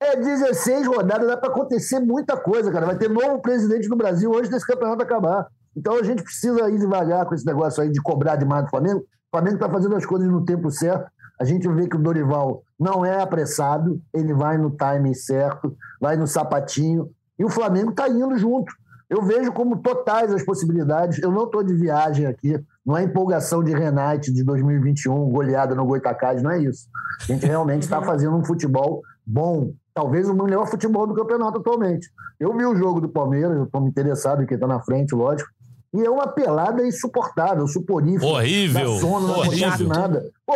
É 16 rodadas, dá para acontecer muita coisa, cara. Vai ter novo presidente no Brasil antes desse campeonato acabar. Então a gente precisa ir devagar com esse negócio aí de cobrar demais do Flamengo. O Flamengo está fazendo as coisas no tempo certo. A gente vê que o Dorival não é apressado, ele vai no timing certo, vai no sapatinho, e o Flamengo está indo junto. Eu vejo como totais as possibilidades. Eu não estou de viagem aqui, não é empolgação de Renate de 2021, goleada no Goitacás, não é isso. A gente realmente está [LAUGHS] fazendo um futebol bom, talvez o melhor futebol do campeonato atualmente. Eu vi o jogo do Palmeiras, eu estou me interessado em quem está na frente, lógico. E é uma pelada insuportável, suporífera. Horrível, Dá sono, não acontece horrível. nada. Pô,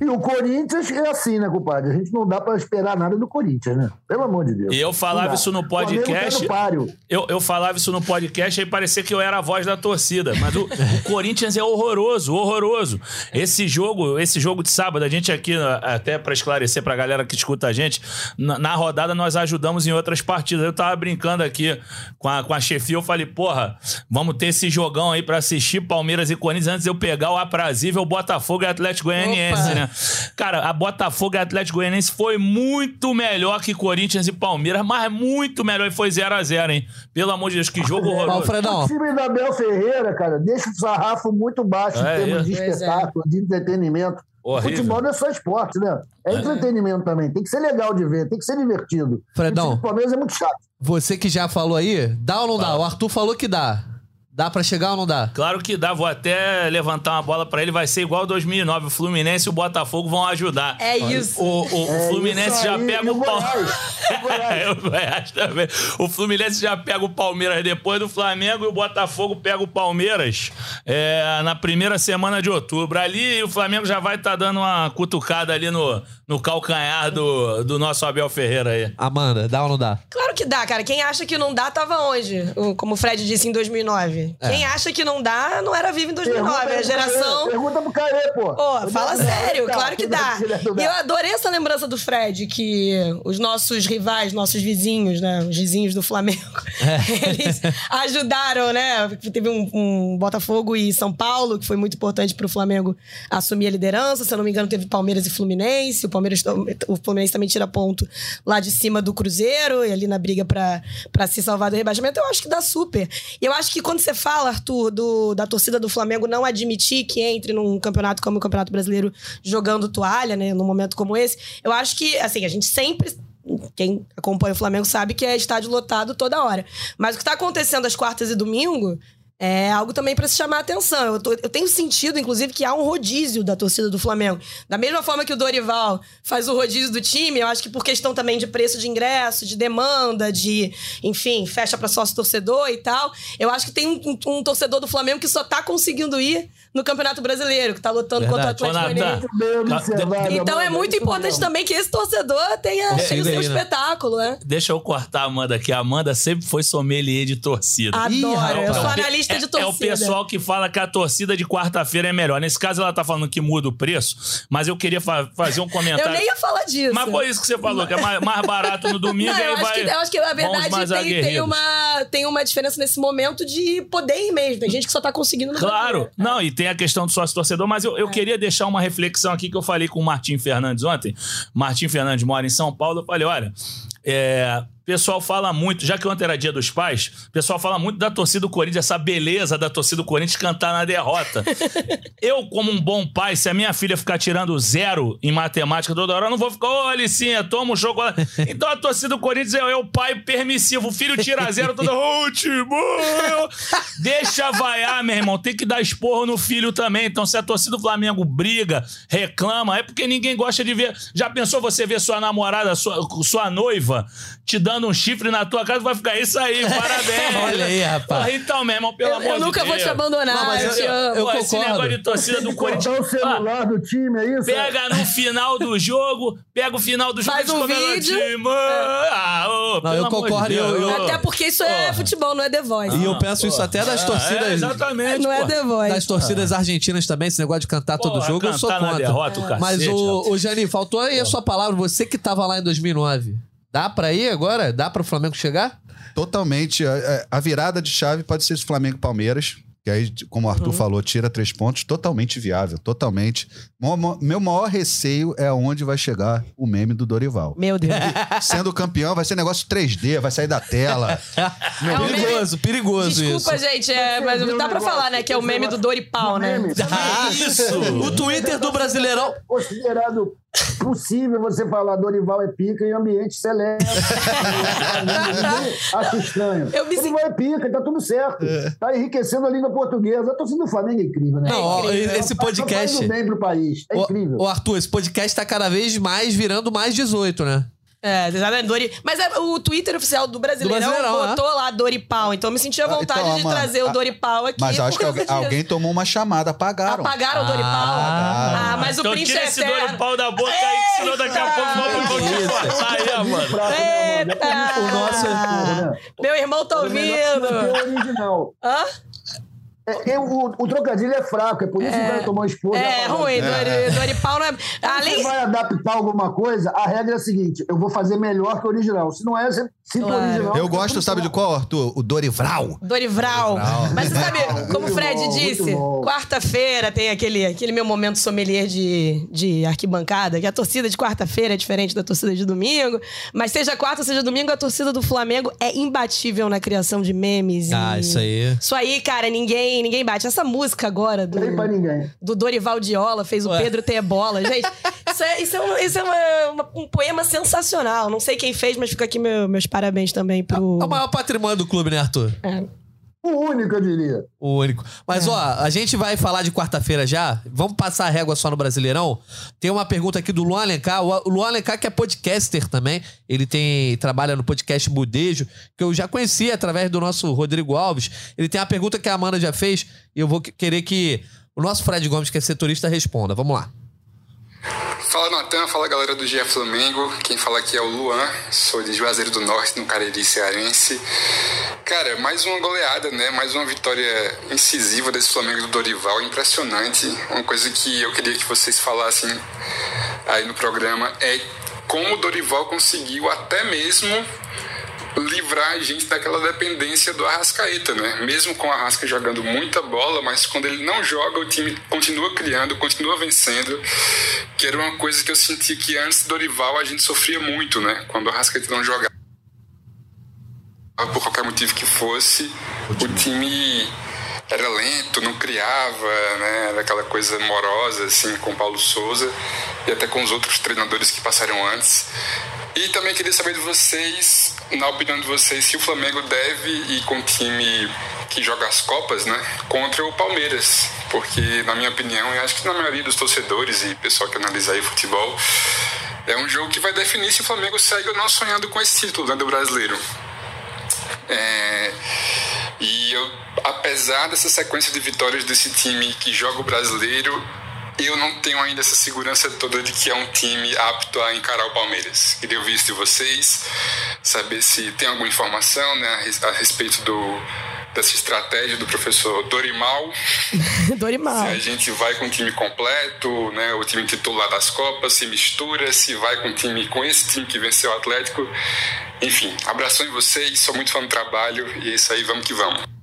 e o Corinthians é assim, né, compadre? A gente não dá pra esperar nada do Corinthians, né? Pelo amor de Deus. E eu falava isso no podcast. tá no páreo. Eu, eu falava isso no podcast e parecia que eu era a voz da torcida. Mas o, o [LAUGHS] Corinthians é horroroso, horroroso. Esse jogo, esse jogo de sábado, a gente aqui, até pra esclarecer pra galera que escuta a gente, na, na rodada nós ajudamos em outras partidas. Eu tava brincando aqui com a, com a chefia, eu falei, porra, vamos ter esse jogão aí pra assistir Palmeiras e Corinthians antes de eu pegar o aprazível Botafogo e Atlético Goianiense, Né? Cara, a Botafogo e Atlético Goianiense foi muito melhor que Corinthians e Palmeiras, mas muito melhor e foi 0x0, hein? Pelo amor de Deus, que jogo horroroso. Alfredão, O time da Abel Ferreira, cara, deixa o sarrafo muito baixo É em termos de é. espetáculo, de entretenimento. Horrível. Futebol não é só esporte, né? É, entretenimento também. Tem que ser legal de ver, tem que ser divertido. Fredão. O Palmeiras é muito chato. você que já falou aí, dá ou não dá? O Arthur falou que dá. Dá pra chegar ou não dá? Claro que dá, vou até levantar uma bola pra ele, vai ser igual 2009. O Fluminense e o Botafogo vão ajudar. É isso. O, o- o É Fluminense isso já pega e o. Goiás, o. [LAUGHS] É, o Goiás também. O Fluminense já pega o Palmeiras depois do Flamengo e o Botafogo pega o Palmeiras é, na primeira semana de outubro. Ali o Flamengo já vai estar dando uma cutucada ali no, no calcanhar do, do nosso Abel Ferreira aí. Amanda, dá ou não dá? Claro que dá, cara. Quem acha que não dá, tava onde? Como o Fred disse em 2009. É. Quem acha que não dá, não era vivo em 2009. Pergunta É a geração... Pergunta pro Caê, pô. Pô, fala Não, sério, claro que dá. E eu adorei essa lembrança do Fred, que os nossos rivais, nossos vizinhos, né? Os vizinhos do Flamengo, [LAUGHS] eles ajudaram, né? Teve um, um Botafogo e São Paulo, que foi muito importante pro Flamengo assumir a liderança. Se eu não me engano, teve Palmeiras e Fluminense. O Palmeiras, o Fluminense também tira ponto lá de cima do Cruzeiro, e ali na briga pra se salvar do rebaixamento. Eu acho que dá super. E eu acho que quando você você fala, Arthur, do, da torcida do Flamengo não admitir que entre num campeonato como o Campeonato Brasileiro jogando toalha, né? Num momento como esse, eu acho que, assim, a gente sempre quem acompanha o Flamengo sabe que é estádio lotado toda hora. Mas o que está acontecendo às quartas e domingo é algo também para se chamar a atenção. Eu, tô- eu tenho sentido, inclusive, que há um rodízio da torcida do Flamengo. Da mesma forma que o Dorival faz o rodízio do time, eu acho que por questão também de preço de ingresso, de demanda, de, enfim, fecha para sócio torcedor e tal. Eu acho que tem um, um- um torcedor do Flamengo que só tá conseguindo ir no Campeonato Brasileiro, que tá lutando contra o Verdade. Atlético Mineiro. Observado, Então é muito importante mesmo. também que esse torcedor tenha, Consiga tenha o seu né? espetáculo, né? Deixa eu cortar a Amanda aqui. A Amanda sempre foi sommelier de torcida. Adoro. eu sou analista é, de É torcida. o pessoal que fala que a torcida de quarta-feira é melhor. Nesse caso, ela tá falando que muda o preço, mas eu queria fa- fazer um comentário. [LAUGHS] Eu nem ia falar disso. Mas foi isso que você falou, que é mais, mais barato no domingo Não, e aí eu, acho vai. que, eu acho que a verdade tem, tem, uma, tem uma diferença nesse momento de poder ir mesmo. Tem gente que só tá conseguindo no Claro, não, e tem a questão do sócio-torcedor, mas eu, eu É. queria deixar uma reflexão aqui que eu falei com o Martim Fernandes ontem. Martim Fernandes mora em São Paulo. Eu falei: olha, é, o pessoal fala muito, já que ontem era dia dos pais, o pessoal fala muito da torcida do Corinthians, essa beleza da torcida do Corinthians cantar na derrota. [LAUGHS] eu, como um bom pai, se a minha filha ficar tirando zero em matemática toda hora, eu não vou ficar, ô Alicinha, toma um chocolate. Então a torcida do Corinthians é, é o pai permissivo. O filho tira zero toda hora, Timão! [LAUGHS] Deixa vaiar, meu irmão. Tem que dar esporro no filho também. Então, se a torcida do Flamengo briga, reclama, é porque ninguém gosta de ver. Já pensou você ver sua namorada, sua, sua noiva, te dando um chifre na tua casa? Vai ficar isso aí, [LAUGHS] parabéns. Olha aí, rapaz. Então, meu irmão, pelo Eu, amor eu de nunca vou Deus. te abandonar, Não, mas eu, eu- te amo. eu Pô, esse concordo. negócio de torcida do Corinthians. Cortar o Ah, celular do time, é isso? Pega no final do jogo, pega o final do jogo Faz e um vídeo. time. Ah, ô, Não, eu de concordo, Deus. eu- eu- Até porque isso é futebol, não é The Voice. E eu penso isso até das Ah, torcidas. é, exatamente. não é. The Voice. Das torcidas argentinas também, esse negócio de cantar todo jogo, eu sou contra. derrota, o cacete, Mas o Jani, faltou aí a sua palavra, você que tava lá em 2009. Dá pra ir agora? Dá pra o Flamengo chegar? Totalmente. A, a virada de chave pode ser esse Flamengo e Palmeiras. Que aí, como o Arthur Uhum. falou, tira três pontos. Totalmente viável, totalmente. Meu maior receio é onde vai chegar o meme do Dorival. Meu Deus. [LAUGHS] Sendo campeão, vai ser negócio 3D, vai sair da tela. [LAUGHS] É perigoso, perigoso Desculpa, isso. gente, é, mas dá pra falar, né? Que é o meme do Doripau, né? Meme. Ah, isso! O Twitter do Brasileirão. Considerado possível você falar Dorival é pica em ambiente celeste. [LAUGHS] Acha estranho. Eu me Dorival é pica, tá tudo certo. Tá enriquecendo a língua portuguesa. A torcida do Flamengo é incrível, né? Não, ó, incrível. esse Tá podcast. fazendo bem pro país. É incrível. Ô, ô, Arthur, esse podcast tá cada vez mais virando mais 18, né? É, exatamente. Dori... Mas é, o Twitter oficial do Brasileirão, Do Brasileirão, botou lá Doripau. Então eu me senti à Ah, vontade então, de mano, trazer o a- Doripau aqui. Mas eu acho que alguém, alguém tomou uma chamada, apagaram. Apagaram o Doripau? Ah. Ah, mas o então Príncipe tira é esse eterno. dor pau da boca aí, que senão daqui a pouco vamos vou te aí, mano. Né? Eita! O nosso é né? Meu irmão tá O melhor ouvindo. é o original. Hã? É, é, o, o trocadilho é fraco, é por isso que o cara tomou expor. É ruim, Dori, Doripau não é. Se Além. você vai adaptar alguma coisa, a regra é a seguinte: eu vou fazer melhor que o original. Se não é, você cita Claro. o original. Eu tá gosto, sabe de qual, Arthur? O Dorival. Dorivral. Mas você sabe, [LAUGHS] como o Fred bom, disse, quarta-feira tem aquele, aquele meu momento sommelier de, de arquibancada, que a torcida de quarta-feira é diferente da torcida de domingo. Mas seja quarta, seja domingo, a torcida do Flamengo é imbatível na criação de memes. Ah, e- isso aí. Isso aí, cara, ninguém, ninguém bate. Essa música agora do, Não tem pra ninguém. do Dorival Diola fez o Ué. Pedro ter bola. Gente, isso é, isso é, um, isso é uma- uma- um poema sensacional. Não sei quem fez, mas fica aqui meu- meus parabéns também pro. É o maior patrimônio do clube, né, Arthur? O único, eu diria. O único. Mas, ó, a gente vai falar de quarta-feira já. Vamos passar a régua só no Brasileirão. Tem uma pergunta aqui do Luan Alencar. O Luan Alencar, que é podcaster também. Ele tem trabalha no podcast Budejo, que eu já conheci através do nosso Rodrigo Alves. Ele tem uma pergunta que a Amanda já fez e eu vou que- querer que o nosso Fred Gomes, que é setorista, responda. Vamos lá. Fala Natan, fala galera do GE Flamengo. Quem fala aqui é o Luan, sou de Juazeiro do Norte, no Cariri Cearense. Cara, mais uma goleada, né? Mais uma vitória incisiva desse Flamengo do Dorival, impressionante. Uma coisa que eu queria que vocês falassem aí no programa é como o Dorival conseguiu até mesmo livrar a gente daquela dependência do Arrascaeta, né? Mesmo com o Arrasca jogando muita bola, mas quando ele não joga, o time continua criando, continua vencendo, que era uma coisa que eu senti que antes do Dorival a gente sofria muito, né? Quando o Arrascaeta não jogava por qualquer motivo que fosse, o time era lento, não criava, né? Era aquela coisa morosa, assim, com o Paulo Souza e até com os outros treinadores que passaram antes. E também queria saber de vocês, na opinião de vocês, se o Flamengo deve ir com o time que joga as Copas, né? Contra o Palmeiras. Porque, na minha opinião, e acho que na maioria dos torcedores e pessoal que analisa aí futebol, é um jogo que vai definir se o Flamengo segue ou não sonhando com esse título né, do brasileiro. É, e eu, apesar dessa sequência de vitórias desse time que joga o brasileiro, eu não tenho ainda essa segurança toda de que é um time apto a encarar o Palmeiras. Queria ouvir isso de vocês, saber se tem alguma informação né, a respeito do, dessa estratégia do professor Dorimal. [LAUGHS] Dorimal. Se a gente vai com o time completo, né, o time titular das Copas, se mistura, se vai com o time com esse time que venceu o Atlético. Enfim, abração em vocês, sou muito fã do trabalho e é isso aí, vamos que vamos.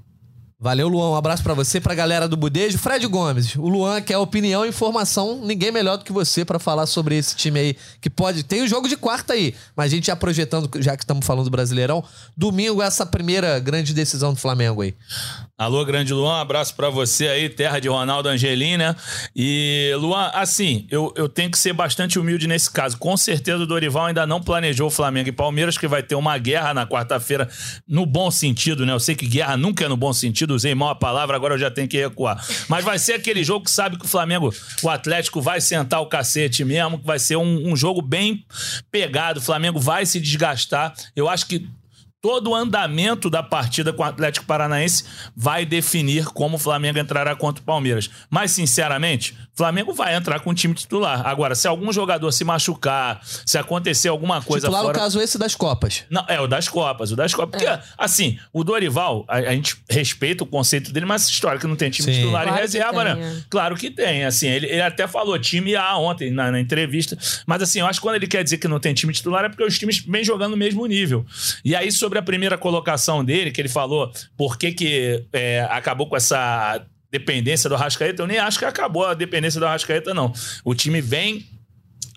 Valeu, Luan. Um abraço para você, pra galera do Budejo. Fred Gomes, o Luan quer opinião e informação. Ninguém melhor do que você para falar sobre esse time aí. Que pode. Tem o jogo de quarta aí, mas a gente já projetando, já que estamos falando do Brasileirão, domingo essa primeira grande decisão do Flamengo aí. Alô, grande Luan, abraço para você aí, terra de Ronaldo Angelina. E, Luan, assim, eu, eu tenho que ser bastante humilde nesse caso. Com certeza o Dorival ainda não planejou o Flamengo e Palmeiras, que vai ter uma guerra na quarta-feira, no bom sentido, né? Eu sei que guerra nunca é no bom sentido, usei mal a palavra, agora eu já tenho que recuar. Mas vai ser aquele jogo que sabe que o Flamengo, o Atlético vai sentar o cacete mesmo, que vai ser um, um jogo bem pegado. O Flamengo vai se desgastar. Eu acho que todo o andamento da partida com o Atlético Paranaense vai definir como o Flamengo entrará contra o Palmeiras. Mas, sinceramente, o Flamengo vai entrar com o time titular. Agora, se algum jogador se machucar, se acontecer alguma coisa Titular, fora... no caso, esse das Copas. Não, é o das Copas, o das Copas. Porque, assim, o Dorival, a, a gente respeita o conceito dele, mas essa história que não tem time Sim. titular Claro e que reserva, né? é. Claro que tem. Assim, ele, ele até falou time A ontem na, na entrevista. Mas, assim, eu acho que quando ele quer dizer que não tem time titular é porque os times vêm jogando no mesmo nível. E aí, sobre a primeira colocação dele, que ele falou por que, que é, acabou com essa dependência do Arrascaeta, eu nem acho que acabou a dependência do Arrascaeta, não. O time vem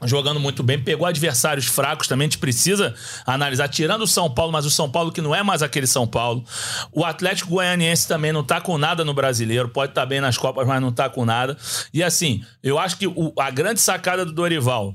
jogando muito bem, pegou adversários fracos também, a gente precisa analisar, tirando o São Paulo, mas o São Paulo que não é mais aquele São Paulo. O Atlético Goianiense também não tá com nada no brasileiro, pode estar bem nas Copas, mas não tá com nada. E assim, eu acho que o- a grande sacada do Dorival,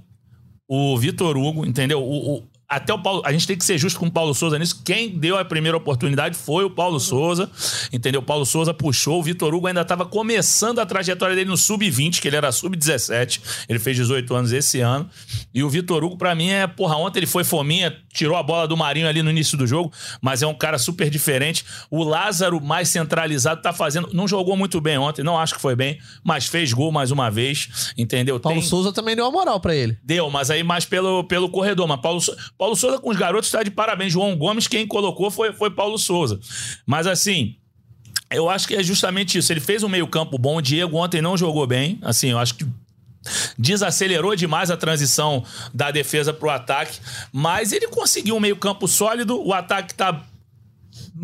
o Vitor Hugo, entendeu? O, o- até o Paulo, a gente tem que ser justo com o Paulo Souza nisso. Quem deu a primeira oportunidade foi o Paulo Souza, entendeu? O Paulo Souza puxou, o Vitor Hugo ainda estava começando a trajetória dele no sub-20, que ele era sub-17. Ele fez 18 anos esse ano. E o Vitor Hugo, pra mim, é, porra, ontem ele foi fominha, tirou a bola do Marinho ali no início do jogo, mas é um cara super diferente. O Lázaro, mais centralizado, tá fazendo. Não jogou muito bem ontem, não acho que foi bem, mas fez gol mais uma vez, entendeu? Paulo Tem- Souza também deu uma moral pra ele. Deu, mas aí mais pelo, pelo corredor. Mas Paulo, Paulo Souza com os garotos está de parabéns. João Gomes, quem colocou foi, foi Paulo Souza. Mas assim. Eu acho que é justamente isso. Ele fez um meio-campo bom. O Diego ontem não jogou bem. Assim, eu acho que desacelerou demais a transição da defesa pro ataque. Mas ele conseguiu um meio-campo sólido. O ataque tá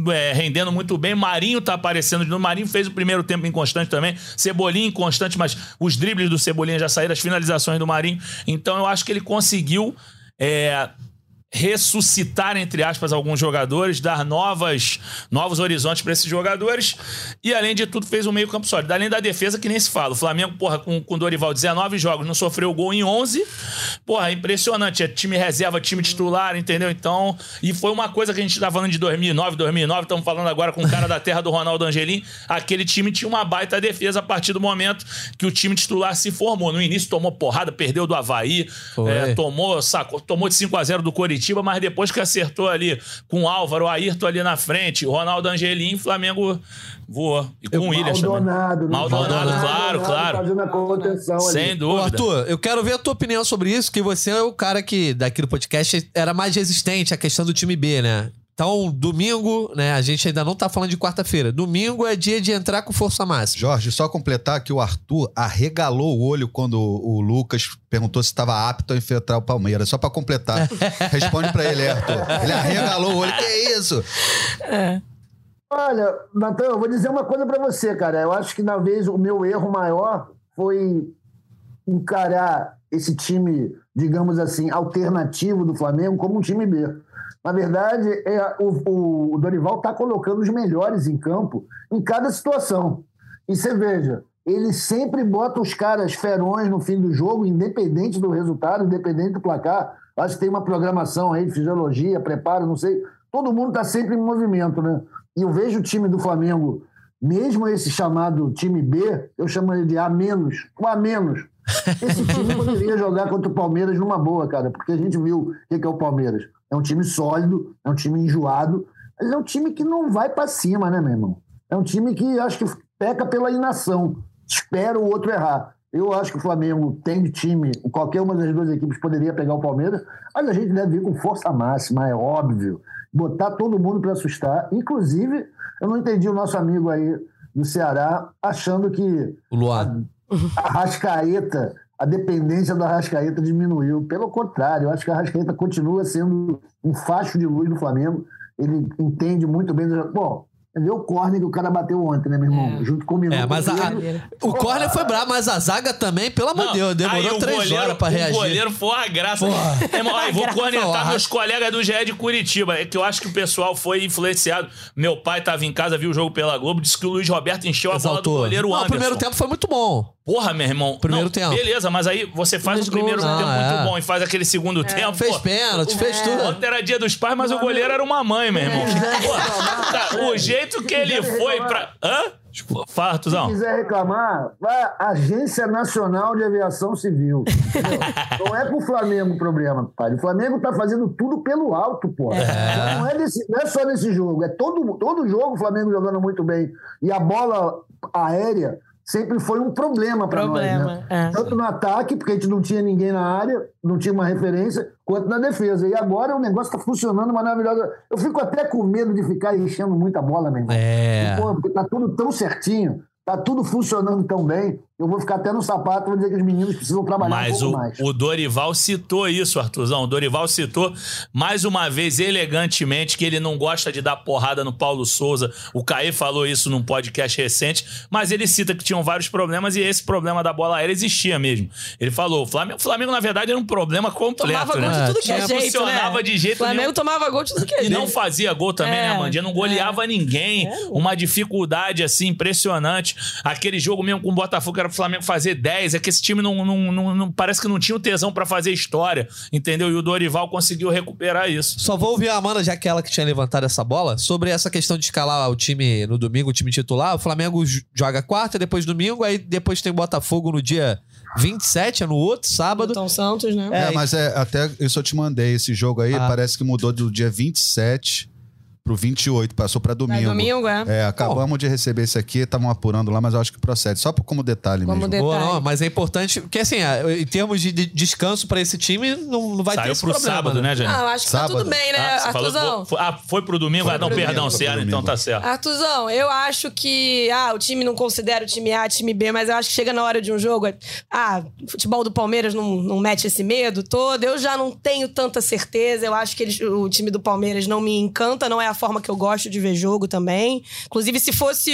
é, rendendo muito bem. Marinho tá aparecendo de novo. Marinho fez o primeiro tempo inconstante também. Cebolinha inconstante, mas os dribles do Cebolinha já saíram, as finalizações do Marinho. Então eu acho que ele conseguiu. é, ressuscitar, entre aspas, alguns jogadores, dar novas, novos horizontes para esses jogadores e, além de tudo, fez um meio campo sólido. Além da defesa, que nem se fala. O Flamengo, porra, com, com Dorival, 19 jogos, não sofreu gol em 11. Porra, é impressionante. É time reserva, time titular, entendeu? Então, e foi uma coisa que a gente tá falando de 2009, 2009, estamos falando agora com o cara da terra do Ronaldo Angelim. Aquele time tinha uma baita defesa a partir do momento que o time titular se formou. No início tomou porrada, perdeu do Havaí, é, tomou, sacou, tomou de 5 a 0 do Coritiba, mas depois que acertou ali com o Álvaro, o Ayrton ali na frente, o Ronaldo Angelim, o Flamengo voou. E com o Williams também. Maldonado. né? Maldonado, claro, claro. Fazendo a contenção Sem ali. Ô, dúvida. Arthur, eu quero ver a tua opinião sobre isso, que você é o cara que, daqui do podcast, era mais resistente à questão do time B, né? Então, domingo, né? A gente ainda não tá falando de quarta-feira. Domingo é dia de entrar com força máxima. Jorge, só completar que o Arthur arregalou o olho quando o Lucas perguntou se estava apto a enfrentar o Palmeiras. Só pra completar. [LAUGHS] Responde pra ele, Arthur. Ele arregalou o olho. Que isso? Olha, Natan, eu vou dizer uma coisa pra você, cara. Eu acho que, na vez, o meu erro maior foi encarar esse time, digamos assim, alternativo do Flamengo como um time B. Na verdade, é, o, o Dorival está colocando os melhores em campo em cada situação. E você veja, ele sempre bota os caras ferões no fim do jogo, independente do resultado, independente do placar. Acho que tem uma programação aí de fisiologia, preparo, não sei. Todo mundo está sempre em movimento, né? E eu vejo o time do Flamengo, mesmo esse chamado time B, eu chamo ele de A menos, o A menos. Esse time [LAUGHS] poderia jogar contra o Palmeiras numa boa, cara, porque a gente viu o que é o Palmeiras. É um time sólido, é um time enjoado, mas é um time que não vai para cima, né, meu irmão? É um time que acho que peca pela inação, espera o outro errar. Eu acho que o Flamengo tem de time, qualquer uma das duas equipes poderia pegar o Palmeiras, mas a gente deve vir com força máxima, é óbvio. Botar todo mundo para assustar. Inclusive, eu não entendi o nosso amigo aí do Ceará achando que O Luan. a Rascaeta, a dependência da Rascaeta diminuiu. Pelo contrário, eu acho que a Rascaeta continua sendo um facho de luz do Flamengo. Ele entende muito bem. do- Bom, vê o corner que o cara bateu ontem, né, meu irmão? Junto com o Minuto. É, mas a- o corner foi brabo, mas a zaga também, pelo amor de Deus, demorou três goleiro- horas pra reagir. O goleiro foi uma graça. Porra. Irmão, aí, vou cornetar meus colegas do GE de Curitiba. É que eu acho que o pessoal foi influenciado. Meu pai tava em casa, viu o jogo pela Globo, disse que o Luiz Roberto encheu a bola do Exaltou. goleiro Não, o primeiro tempo foi muito bom. Porra, meu irmão. Primeiro Não, tempo. Beleza, mas aí você faz o primeiro gols. tempo Ah, muito é. bom e faz aquele segundo tempo. Fez pô. pênalti, fez tudo. Ontem era dia dos pais, mas o goleiro era uma mãe, meu irmão. Pô, tá, o jeito que ele foi pra. Hã? Fala, Se quiser reclamar, vai à Agência Nacional de Aviação Civil. não é pro Flamengo o problema, pai. O Flamengo tá fazendo tudo pelo alto, pô. Não, é desse- não é só nesse jogo, é todo, todo jogo o Flamengo jogando muito bem. E a bola aérea sempre foi um problema para nós. Né? é. Tanto no ataque, porque a gente não tinha ninguém na área, não tinha uma referência, quanto na defesa. E agora o negócio tá funcionando maravilhoso. Eu fico até com medo de ficar enchendo muita bola, meu irmão. É. Pô, porque tá tudo tão certinho, tá tudo funcionando tão bem. Eu vou ficar até no sapato, vou dizer que os meninos precisam trabalhar um Mas pouco o, mais. o Dorival citou isso, Artuzão. O Dorival citou mais uma vez, elegantemente, que ele não gosta de dar porrada no Paulo Souza. O Caê falou isso num podcast recente, mas ele cita que tinham vários problemas e esse problema da bola aérea existia mesmo. Ele falou: o Flamengo, o Flamengo, na verdade, era um problema completo, Tomava né? gol de tudo que não é jeito, funcionava né? de jeito Flamengo nenhum. tomava gol de tudo que é E jeito. não fazia gol também, É, né, Amandinha? Não goleava ninguém. Uma dificuldade, assim, impressionante. Aquele jogo mesmo com o Botafogo, que era pro Flamengo fazer 10. É que esse time não, não, não- não- parece que não tinha o tesão pra fazer história, entendeu? E o Dorival conseguiu recuperar isso. Só vou ouvir a Amanda, já que ela que tinha levantado essa bola, sobre essa questão de escalar o time no domingo, o time titular. O Flamengo joga quarta, depois domingo, aí depois tem Botafogo no dia 27, é no outro, sábado. Milton Santos, né? É, mas é, até isso eu te mandei. Esse jogo aí Ah. parece que mudou do dia 27 pro 28, passou pra domingo. domingo, é. É, acabamos de receber esse aqui, estavam apurando lá, mas eu acho que procede. Só por- como detalhe Como mesmo. detalhe. Boa, não, mas é importante, porque assim, é, em termos de de descanso pra esse time, não, não vai ter Saiu esse pro problema. sábado, né, Jane? Ah, eu acho que tá Sábado. tudo bem, né, Ah, falou- Artuzão? foi- ah, foi pro domingo? ah, não, pro perdão, foi Ceará, então tá certo. Artuzão, eu acho que. Ah, o time não considera o time A, time B, mas eu acho que chega na hora de um jogo. Ah, o futebol do Palmeiras não, não mete esse medo todo. Eu já não tenho tanta certeza. Eu acho que eles- o time do Palmeiras não me encanta, não é a forma que eu gosto de ver jogo também. Inclusive, se fosse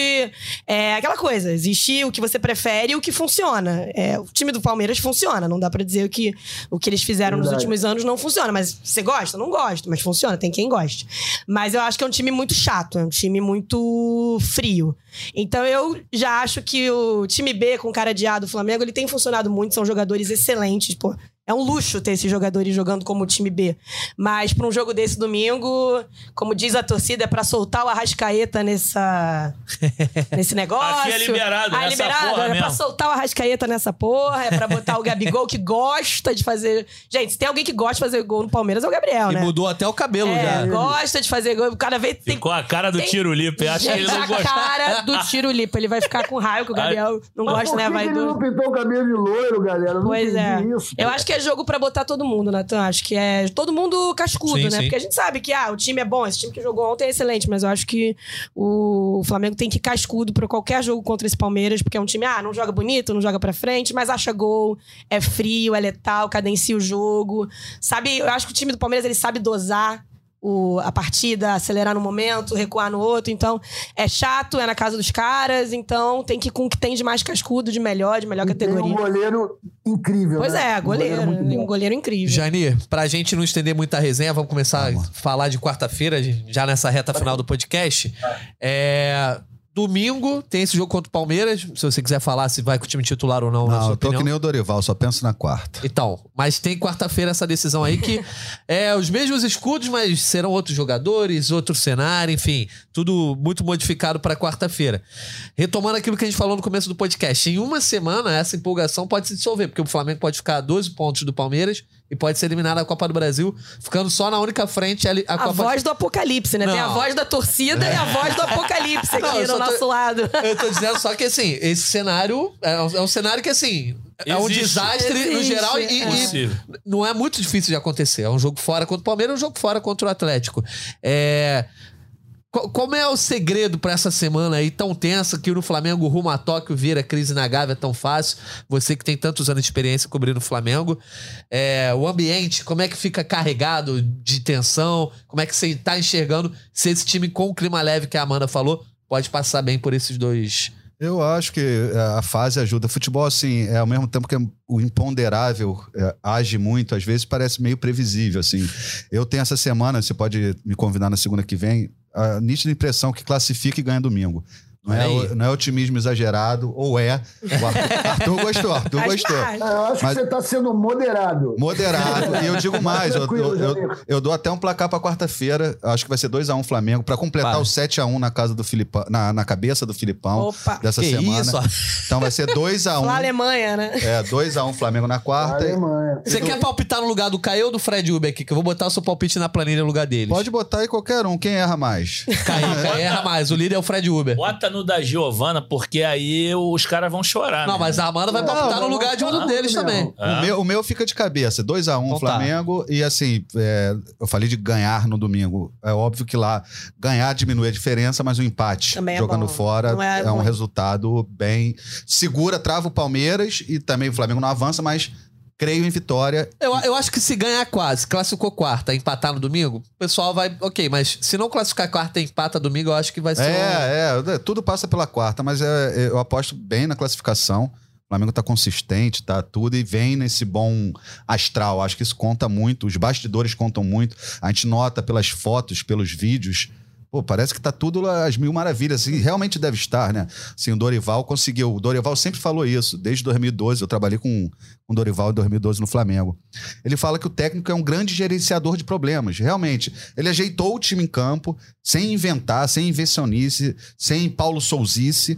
é, aquela coisa, existe o que você prefere e o que funciona. É, o time do Palmeiras funciona. Não dá pra dizer que o que eles fizeram nos Verdade. últimos anos não funciona. Mas você gosta? Não gosto, mas funciona. Tem quem goste. Mas eu acho que é um time muito chato, é um time muito frio. Então eu já acho que o time B com cara de A do Flamengo, ele tem funcionado muito, são jogadores excelentes, pô. É um luxo ter esses jogadores jogando como time B. Mas pra um jogo desse domingo, como diz a torcida, é pra soltar o Arrascaeta nessa, [LAUGHS] nesse negócio. Aqui é liberado, ah, nessa liberado. porra é pra mesmo. soltar o Arrascaeta nessa porra, é pra botar o Gabigol que gosta de fazer. Gente, se tem alguém que gosta de fazer gol no Palmeiras, é o Gabriel, E né? mudou até o cabelo É, já. gosta de fazer gol. Cada vez tem. Ficou a cara do tem- tiro lipe. Acho que ele não a gostou. cara do tiro lipo. Ele vai ficar com raiva, que o [LAUGHS] Gabriel não Mas gosta, né? Vai que ele não do. pintou o cabelo de loiro, galera? Não Pois é. isso. Eu acho que é jogo pra botar todo mundo, Natan. Acho que é todo mundo cascudo, Sim, né? sim. Porque a gente sabe que ah, o time é bom, esse time que jogou ontem é excelente, mas eu acho que o Flamengo tem que ir cascudo pra qualquer jogo contra esse Palmeiras, porque é um time, ah, não joga bonito, não joga pra frente, mas acha gol, é frio, é letal, cadencia o jogo. Sabe, eu acho que o time do Palmeiras ele sabe dosar o, a partida, acelerar no momento, recuar no outro. Então, é chato, é na casa dos caras, então tem que ir com o que tem de mais cascudo, de melhor, de melhor E tem um categoria. goleiro incrível. Pois né? é, Um goleiro, muito bom. um goleiro incrível. Janir, pra gente não estender muita resenha, vamos começar a falar de quarta-feira, já nessa reta final do podcast. É, Domingo tem esse jogo contra o Palmeiras. Se você quiser falar se vai com o time titular ou não, Não, eu tô opinião. que nem o Dorival, só penso na quarta. Então, mas tem quarta-feira essa decisão aí que [LAUGHS] é os mesmos escudos, mas serão outros jogadores, outro cenário, enfim, tudo muito modificado para quarta-feira. Retomando aquilo que a gente falou no começo do podcast, em uma semana essa empolgação pode se dissolver, porque o Flamengo pode ficar a 12 pontos do Palmeiras e pode ser eliminado da Copa do Brasil, ficando só na única frente ali a, A Copa voz do apocalipse, né? Tem a Não. voz da torcida e a voz do [LAUGHS] apocalipse aqui Não, só tô- nosso lado. Eu tô dizendo só que assim, esse cenário é um, é um cenário que assim. É um Existe. desastre no Existe, geral e, é. e não é muito difícil de acontecer. É um jogo fora contra o Palmeiras, é um jogo fora contra o Atlético. É. co- Como é o segredo pra essa semana aí tão tensa que no Flamengo rumo a Tóquio vira crise na Gávea tão fácil? Você que tem tantos anos de experiência cobrindo o Flamengo. É, o ambiente, como é que fica carregado de tensão? Como é que você tá enxergando se esse time com o clima leve que a Amanda falou pode passar bem por esses dois? Eu acho que é, a fase ajuda. Futebol, assim, é ao mesmo tempo que o imponderável é, age muito, às vezes parece meio previsível, assim. Eu tenho essa semana, você pode me convidar na segunda que vem, a nítida impressão que classifica e ganha domingo. Não é, o- não é otimismo exagerado, ou é. O Arthur, Arthur gostou, Arthur gostou. parte. Eu acho Mas- que você está sendo moderado. Moderado. e eu digo mais, eu, eu- eu- eu dou até um placar pra quarta-feira. Acho que vai ser 2x1 Flamengo, pra completar Vai. o 7x1 na casa do Filipão, na, na cabeça do Filipão Opa. dessa Que semana. isso? Então vai ser 2x1. Lá [LAUGHS] Alemanha, né? É, 2x1 Flamengo na quarta. Alemanha. Você quer palpitar no lugar do Caio ou do Fred Uber aqui? Que eu vou botar o seu palpite na planilha no lugar deles. Pode botar aí qualquer um, quem erra mais. Caio, [LAUGHS] Caio erra mais. O líder é o Fred Uber. Bota no da Giovana, porque aí os caras vão chorar. Não, né? mas a Amanda vai palpitar no lugar de um deles não. também. Ah. O, meu, o meu fica de cabeça, 2x1 Então tá. Flamengo. E assim, é, eu falei de ganhar no domingo. É óbvio que lá ganhar diminui a diferença, mas o empate Também é jogando bom. fora é é, um resultado bem. Segura, trava o Palmeiras e também o Flamengo não avança, mas creio em vitória. Eu, eu acho que se ganhar quase, classificou quarta, empatar no domingo, o pessoal vai. Ok, mas se não classificar quarta e empata domingo, eu acho que vai ser. um- É, é, tudo passa pela quarta, mas é, é, eu aposto bem na classificação. O Flamengo tá consistente, tá tudo e vem nesse bom astral. Acho que isso conta muito, os bastidores contam muito. A gente nota pelas fotos, pelos vídeos. Pô, parece que tá tudo às mil maravilhas. E realmente deve estar, né? Assim, o Dorival conseguiu. O Dorival sempre falou isso. Desde 2012, eu trabalhei com o Dorival em 2012 no Flamengo. Ele fala que o técnico é um grande gerenciador de problemas. Realmente. Ele ajeitou o time em campo, sem inventar, sem invencionice, sem Paulo Souzice.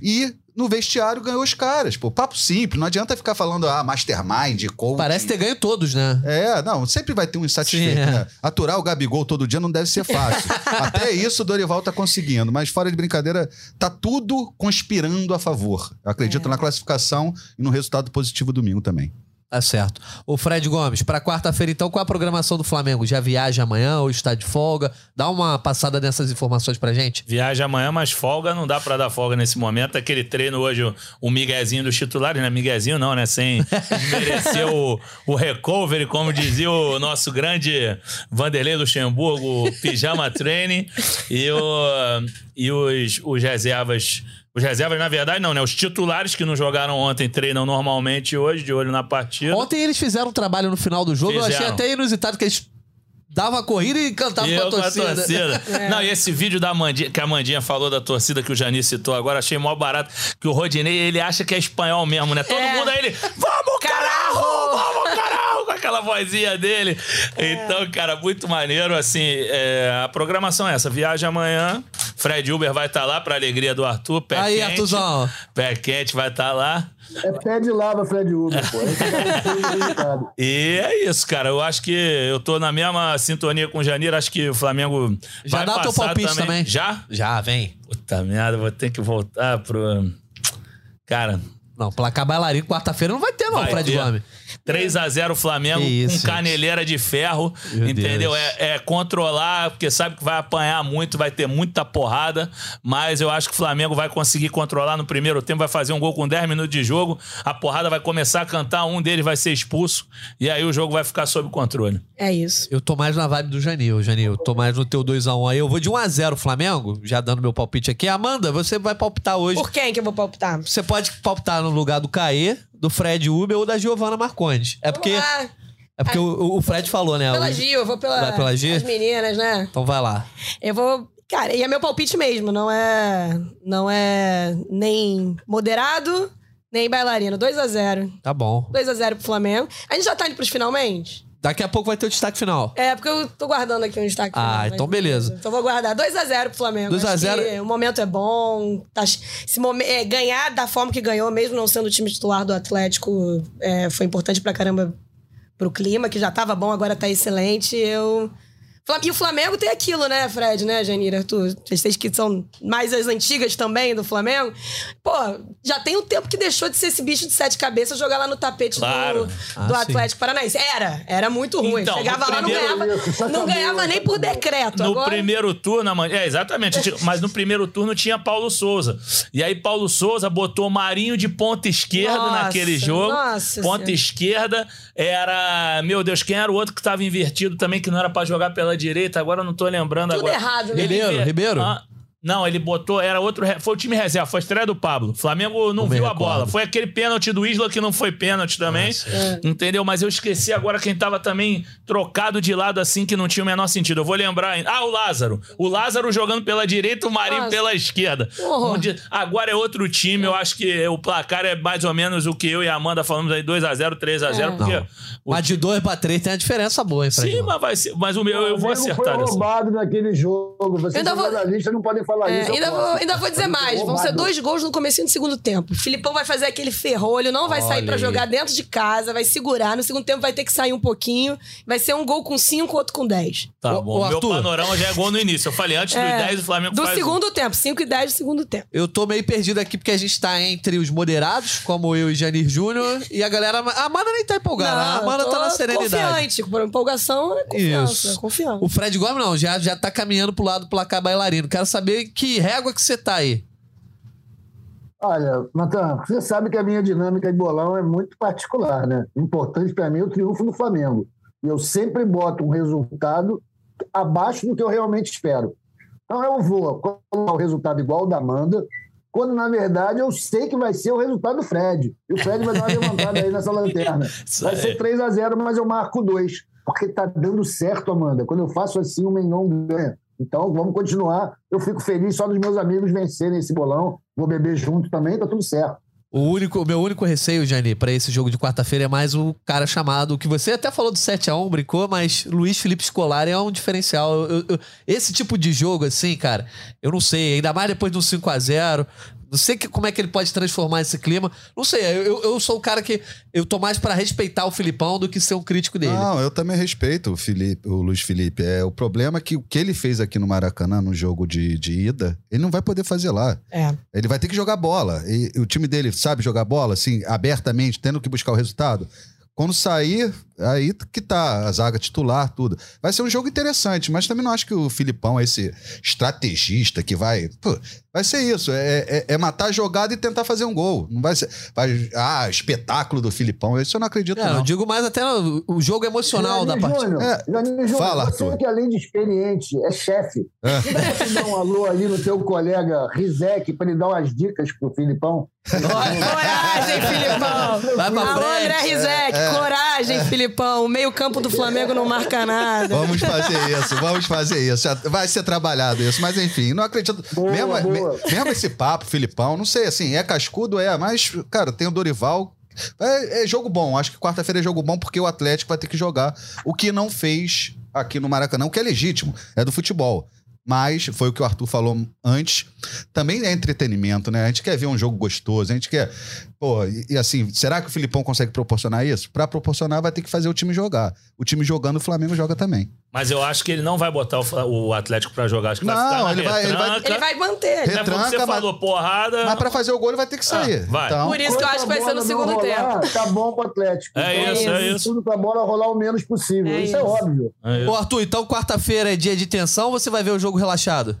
E no vestiário ganhou os caras. Pô, papo simples. Não adianta ficar falando, ah, mastermind, coach. Parece ter ganho todos, né? É, não, sempre vai ter um insatisfeito, Sim, é. né? Aturar o Gabigol todo dia não deve ser fácil. [LAUGHS] Até isso o Dorival tá conseguindo, mas fora de brincadeira, tá tudo conspirando a favor. Eu acredito na classificação e no resultado positivo domingo também. Tá certo. O Fred Gomes, pra quarta-feira, então, qual a programação do Flamengo? Já viaja amanhã ou está de folga? Dá uma passada nessas informações pra gente. Viaja amanhã, mas folga não dá pra dar folga nesse momento. Aquele treino hoje, o, o miguezinho dos titulares, né? Miguezinho não, né? Sem [LAUGHS] desmerecer o, o recovery, como dizia o nosso grande Vanderlei Luxemburgo, o pijama training. E, o, e os, os reservas... Os reservas, na verdade, não, né? Os titulares que não jogaram ontem treinam normalmente hoje, de olho na partida. Ontem eles fizeram um trabalho no final do jogo, eu achei Fizeram. até inusitado que eles davam a corrida e cantavam E com a torcida. torcida. [LAUGHS] Não, e esse vídeo da Amandinha, que a Amandinha falou da torcida que o Jani citou agora, achei mó barato. Que o Rodinei, ele acha que é espanhol mesmo, né? Todo É. mundo aí, ele, vamos, caralho! Vamos, caralho! Aquela vozinha dele. Então, cara, muito maneiro. Assim, é, a programação é essa. Viagem amanhã. Fred Uber vai estar lá, pra alegria do Arthur. Pé Aí, quente. Arthurzão. Pé quente vai estar lá. É pé de lava, Fred Uber, pô. [LAUGHS] Resultado. E é isso, cara. Eu acho que eu tô na mesma sintonia com o Janir. Acho que o Flamengo Já vai dá o teu palpite também. Já? Já, vem. Puta merda, vou ter que voltar pro. Cara, Não, placar bailarino quarta-feira não vai ter, não, Vai Fred ter. Gomes. 3x0 Flamengo Que isso, com caneleira de ferro, Meu entendeu? É, é controlar, porque sabe que vai apanhar muito, vai ter muita porrada, mas eu acho que o Flamengo vai conseguir controlar no primeiro tempo, vai fazer um gol com 10 minutos de jogo, a porrada vai começar a cantar, um deles vai ser expulso, e aí o jogo vai ficar sob controle. É isso. Eu tô mais na vibe do Janil, Janil. Tô mais no teu 2x1 aí. Eu vou de 1x0 Flamengo, já dando meu palpite aqui. Amanda, você vai palpitar hoje. Por quem que eu vou palpitar? Você pode palpitar no lugar do Caê, do Fred Uber ou da Giovana Marcondes. É porque, lá. é porque o, o Fred falou, né? Pela O- Gil, eu vou pela, Vai pela as meninas, né? Então vai lá. Eu vou. Cara, e é meu palpite mesmo, não é. Não é nem moderado, nem bailarino. 2x0. Tá bom. 2x0 pro Flamengo. A gente já tá indo pros finalmente? Daqui a pouco vai ter o destaque final. É, porque eu tô guardando aqui um destaque. Ah, final, mas então beleza. Então vou guardar 2x0 pro Flamengo. 2 a Acho 0. que O momento é bom. Tá, esse momen- é, ganhar da forma que ganhou, mesmo não sendo o time titular do Atlético, é, foi importante pra caramba pro clima, que já tava bom, agora tá excelente. Eu. E o Flamengo tem aquilo, né, Fred, né, Janira, Arthur? Vocês que são mais as antigas também do Flamengo. Pô, já tem um tempo que deixou de ser esse bicho de sete cabeças jogar lá no tapete Claro. do, Ah, do sim. Atlético Paranaense. Era, era muito ruim. Então, Chegava lá, não primeiro- ganhava, Isso, isso não ganhava nem por decreto. No Agora, primeiro turno, é exatamente, mas no primeiro turno tinha Paulo Souza. E aí Paulo Souza botou Marinho de ponta esquerda Nossa, naquele jogo. nossa ponta Senhora. esquerda era, meu Deus, quem era o outro que tava invertido também que não era pra jogar pela direita? Agora eu não tô lembrando Tudo agora. errado, né? Ribeiro, Ribeiro? Ah, não, ele botou, era outro, foi o time reserva, foi a estreia do Pablo. Flamengo não Não viu a recordo. bola. Foi aquele pênalti do Isla que não foi pênalti também. Entendeu? Mas eu esqueci agora quem tava também trocado de lado assim que não tinha o menor sentido. Eu vou lembrar. ainda. Ah, o Lázaro. O Lázaro jogando pela direita, o Marinho Nossa. pela esquerda. Onde- agora é outro time. Eu acho que o placar é mais ou menos o que eu e a Amanda falamos aí: 2x0, 3x0. É. Porque. O- Mas de 2 pra 3 tem uma diferença boa, hein, Fred? Sim, mas vai ser. Mas o meu, eu vou acertar foi roubado naquele jogo. Vocês são vou- jornalistas, não podem falar É, isso. ainda, vou, ainda vou dizer [LAUGHS] mais. Vão ser dois gols no comecinho do segundo tempo. O Filipão vai fazer aquele ferrolho, não vai sair Olha pra aí. jogar dentro de casa, vai segurar. No segundo tempo vai ter que sair um pouquinho. Vai ser um gol com 5, outro com 10. Tá Ô, bom. ô, meu panorama já é gol no início. Eu falei antes dos 10, o Flamengo do faz um. segundo tempo. 5 e 10 do segundo tempo. Eu tô meio perdido aqui porque a gente tá entre os moderados, como eu e Janir Júnior, e a galera. A Amanda nem tá empolgada, a Amanda tá na serenidade. Confiante. Por empolgação é confiança. Isso. Confiança. O Fred Gomes não, já, já tá caminhando pro lado do placar bailarino. Quero saber que régua que você tá aí. Olha, Natan, você sabe que a minha dinâmica de bolão é muito particular, né? Importante para mim é o triunfo do Flamengo. E eu sempre boto um resultado abaixo do que eu realmente espero. Então eu vou colocar o resultado igual ao da Amanda, quando na verdade eu sei que vai ser o resultado do Fred. E o Fred vai dar uma levantada aí nessa lanterna. Vai ser 3 a 0 mas eu marco 2. Porque tá dando certo, Amanda. Quando eu faço assim, o Mengão ganha. Então vamos continuar. Eu fico feliz só dos meus amigos vencerem esse bolão. Vou beber junto também, tá tudo certo. O único, meu único receio, Jani, pra esse jogo de quarta-feira é mais o cara chamado, que você até falou do 7x1, brincou, mas Luiz Felipe Scolari é um diferencial. Eu- eu- esse tipo de jogo, assim, cara, eu não sei, ainda mais depois do 5x0. Não sei que- como é que ele pode transformar esse clima. Não sei, eu, eu- sou o cara que. Eu tô mais pra respeitar o Filipão do que ser um crítico dele. Não, eu também respeito o, Felipe, o Luiz Felipe. É, o problema é que o que ele fez aqui no Maracanã, no jogo de, de ida, ele não vai poder fazer lá. É. Ele vai ter que jogar bola. E, e o time dele sabe jogar bola, assim, abertamente, tendo que buscar o resultado. Quando sair, aí que tá a zaga titular, tudo. Vai ser um jogo interessante, mas também não acho que o Filipão é esse estrategista que vai. Pô, vai ser isso. É, é- é matar a jogada e tentar fazer um gol. Não vai ser. Vai, ah, espetáculo do Filipão. Isso eu não acredito, É, não. eu digo mais até o, o jogo emocional da Janine partida. Júnior, É, Júnior, fala, você Arthur. que além de experiente, é chefe. É. Não dá pra dar um alô ali no teu colega Rizek para ele dar umas dicas pro Filipão? Coragem, Filipão. Vai pra Alô, frente. André Rizek. É, Coragem, Filipão. O meio campo do Flamengo não marca nada. Vamos fazer isso, vamos fazer isso. Vai ser trabalhado isso, mas enfim, não acredito. Boa, mesmo, boa. me- mesmo esse papo, Filipão, não sei, assim, é cascudo, é, mas, cara, tem o Dorival. É, é jogo bom, acho que quarta-feira é jogo bom porque o Atlético vai ter que jogar o que não fez aqui no Maracanã, o que é legítimo, é do futebol. Mas foi o que o Arthur falou antes. Também é entretenimento, né? A gente quer ver um jogo gostoso, a gente quer. Pô, e, e assim, será que o Filipão consegue proporcionar isso? Pra proporcionar, vai ter que fazer o time jogar. O time jogando, o Flamengo joga também. Mas eu acho que ele não vai botar o, Atlético pra jogar. Acho que vai Não, ficar na ele vai- ele vai-. Ele vai manter. É porque Retranca, você mas- falou porrada. Mas pra fazer o gol ele vai ter que sair. Ah, vai. Então, Por isso que eu acho que vai ser no segundo tempo. Tá bom pro Atlético. É Então, isso, é tem isso. Tudo pra bola rolar o menos possível. É isso, é isso. óbvio. É isso. Ô, Arthur, então quarta-feira é dia de tensão ou você vai ver o jogo relaxado?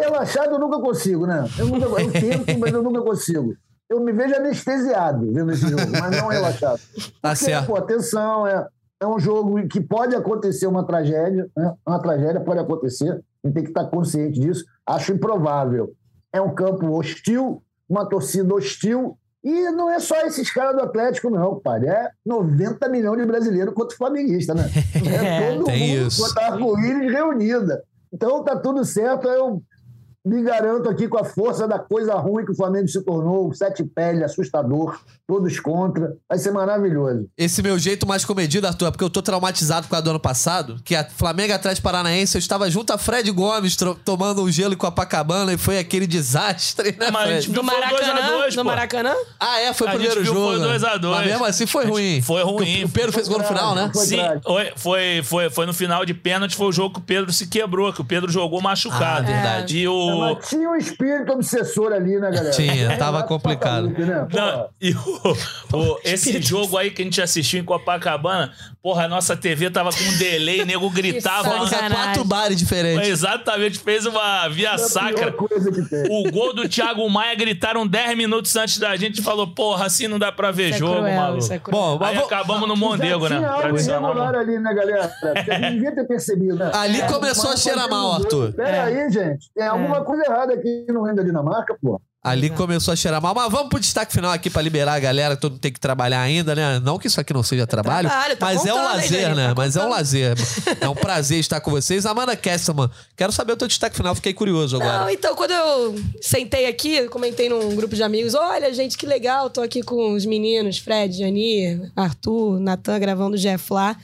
Relaxado eu nunca consigo, né? Eu, nunca, eu tento, mas eu nunca consigo. Eu me vejo anestesiado vendo esse jogo, mas não relaxado. Tá Porque, certo. pô, atenção, é, é um jogo em que pode acontecer uma tragédia, né? Uma tragédia pode acontecer, a gente tem que estar consciente disso. Acho improvável. É um campo hostil, uma torcida hostil, e não é só esses caras do Atlético, não, pai. É 90 milhões de brasileiros contra o flamenguista, né? [LAUGHS] É todo tem mundo isso. contra a arco-íris reunida. Então tá tudo certo. Eu me garanto aqui com a força da coisa ruim que o Flamengo se tornou, o sete pele, assustador, todos contra. Vai ser maravilhoso. Esse meu jeito mais comedido, Arthur, é porque eu tô traumatizado por causa do ano passado, que a Flamengo atrás de Paranaense, eu estava junto a Fred Gomes tomando um gelo em Copacabana e foi aquele desastre, né, Mas a Do Foi dois a Maracanã? dois, do pô. Maracanã? Ah, é, foi o A gente primeiro viu, jogo. foi 2 a 2. Mas mesmo assim foi A ruim. foi ruim. O Pedro fez gol no final, né? Foi Sim, foi, foi, foi, foi no final de pênalti, foi o jogo que o Pedro se quebrou, que o Pedro jogou machucado. Ah, verdade. E É, o. mas tinha um espírito obsessor ali, né, galera? Tinha, É, tava complicado. Né? Não, e o, o- esse jogo aí que a gente assistiu em Copacabana, porra, a nossa TV tava com um delay, [LAUGHS] nego gritava. Que Fomos a Sacanagem. quatro bares diferentes. Exatamente, fez uma via é sacra. O gol do Thiago Maia gritaram 10 minutos antes da gente e falou: porra, assim não dá pra ver Isso é jogo, cruel, maluco. isso é cruel. Bom, Aí vou- acabamos no Mondego, né? Tradicional. irregular ali, né, galera? Gente devia ter percebido, né? Ali É, começou a cheirar mal. Arthur. Pera aí, gente. Tem alguma coisa errada aqui no Reino da Dinamarca, pô. Ali começou a cheirar mal. Mas vamos pro destaque final aqui pra liberar a galera, todo mundo tem que trabalhar ainda, né? Não que isso aqui não seja trabalho, trabalho, tá mas é um aí, lazer, gente, né? tá mas é um lazer. É um prazer estar com vocês. Amanda Kesselman, quero saber o teu destaque final, fiquei curioso agora. Não, então, quando eu sentei aqui, comentei num grupo de amigos: olha, gente, que legal, tô aqui com os meninos, Fred, Jani, Arthur, Natan, gravando o Jeff lá.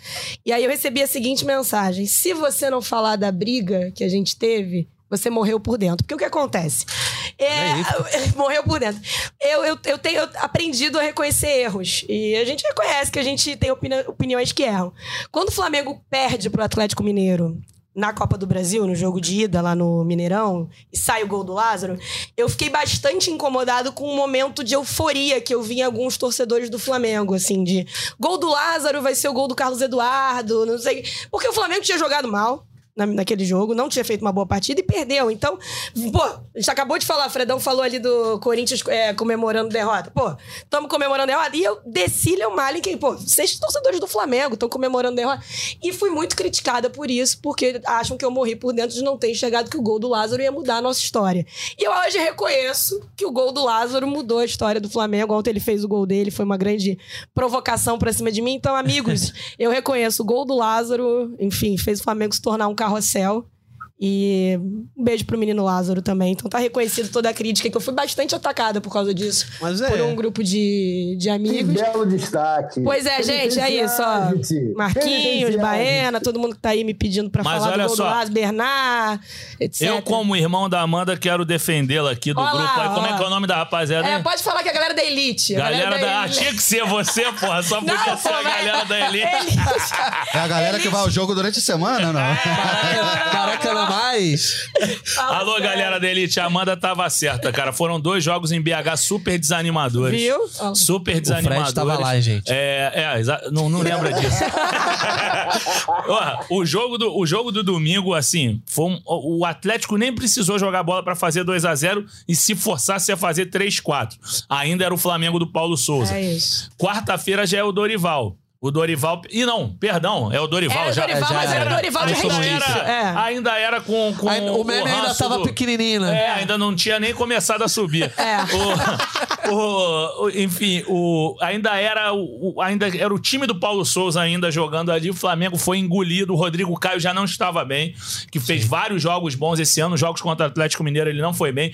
E aí eu recebi a seguinte mensagem: se você não falar da briga que a gente teve. Você morreu por dentro. Porque o que acontece? É, [LAUGHS] morreu por dentro. Eu, eu, eu tenho aprendido a reconhecer erros. E a gente reconhece que a gente tem opini- opiniões que erram. Quando o Flamengo perde pro Atlético Mineiro na Copa do Brasil, no jogo de ida lá no Mineirão, e sai o gol do Lázaro, eu fiquei bastante incomodado com o momento de euforia que eu vi em alguns torcedores do Flamengo, assim, de gol do Lázaro vai ser o gol do Carlos Eduardo, não sei. Porque o Flamengo tinha jogado mal. Na- naquele jogo, não tinha feito uma boa partida e perdeu. Então, pô, a gente acabou de falar, Fredão falou ali do Corinthians é, comemorando derrota. Pô, estamos comemorando derrota. E eu desci Léo Malick, pô, seis torcedores do Flamengo estão comemorando derrota. E fui muito criticada por isso, porque acham que eu morri por dentro de não ter enxergado que o gol do Lázaro ia mudar a nossa história. E eu hoje reconheço que o gol do Lázaro mudou a história do Flamengo. Ontem ele fez o gol dele, foi uma grande provocação pra cima de mim. Então, amigos, [LAUGHS] eu reconheço o gol do Lázaro, enfim, fez o Flamengo se tornar um carrossel. E um beijo pro menino Lázaro também. Então tá reconhecido toda a crítica, que eu fui bastante atacada por causa disso. Mas é. Por um grupo de, de Que amigos. belo destaque. Pois é, gente, é isso, ó. Marquinhos. Baena, todo mundo que tá aí me pedindo pra Mas falar olha do gol só. do Lázaro, Bernard, etc. Eu, como irmão da Amanda, quero defendê-la aqui do Ó lá, grupo. Aí, como é que é o nome da rapaziada? É, pode falar que é a galera da Elite. a Galera da. Ah, Elite. tinha que ser você, porra. Só podia Não, ser pô, a galera da Elite. É a galera que vai ao jogo durante a semana, não? Caraca, não mais. Alô, galera da Elite. A Amanda tava certa, cara. Foram dois jogos em BH super desanimadores. Viu? Super desanimadores. tava lá, gente? É, é não, não lembra disso. [LAUGHS] Ó, o, jogo do, o jogo do domingo, assim, foi um- o Atlético nem precisou jogar bola pra fazer 2 a 0 e se forçasse a fazer 3-4. Ainda era o Flamengo do Paulo Souza. É isso. Quarta-feira já é o Dorival. O Dorival. E não, perdão, é o Dorival Era o já. Dorival, já mas era era. o Dorival de era, É. ainda era com, com Ainda- o meme ainda ranço tava do- pequenininho, né? É, ainda não tinha nem começado a subir. É. O, o- o- enfim, o, ainda, era o, o- ainda era o time do Paulo Souza ainda jogando ali. O Flamengo foi engolido. O Rodrigo Caio já não estava bem, que fez vários jogos bons esse ano. Jogos contra o Atlético Mineiro ele não foi bem.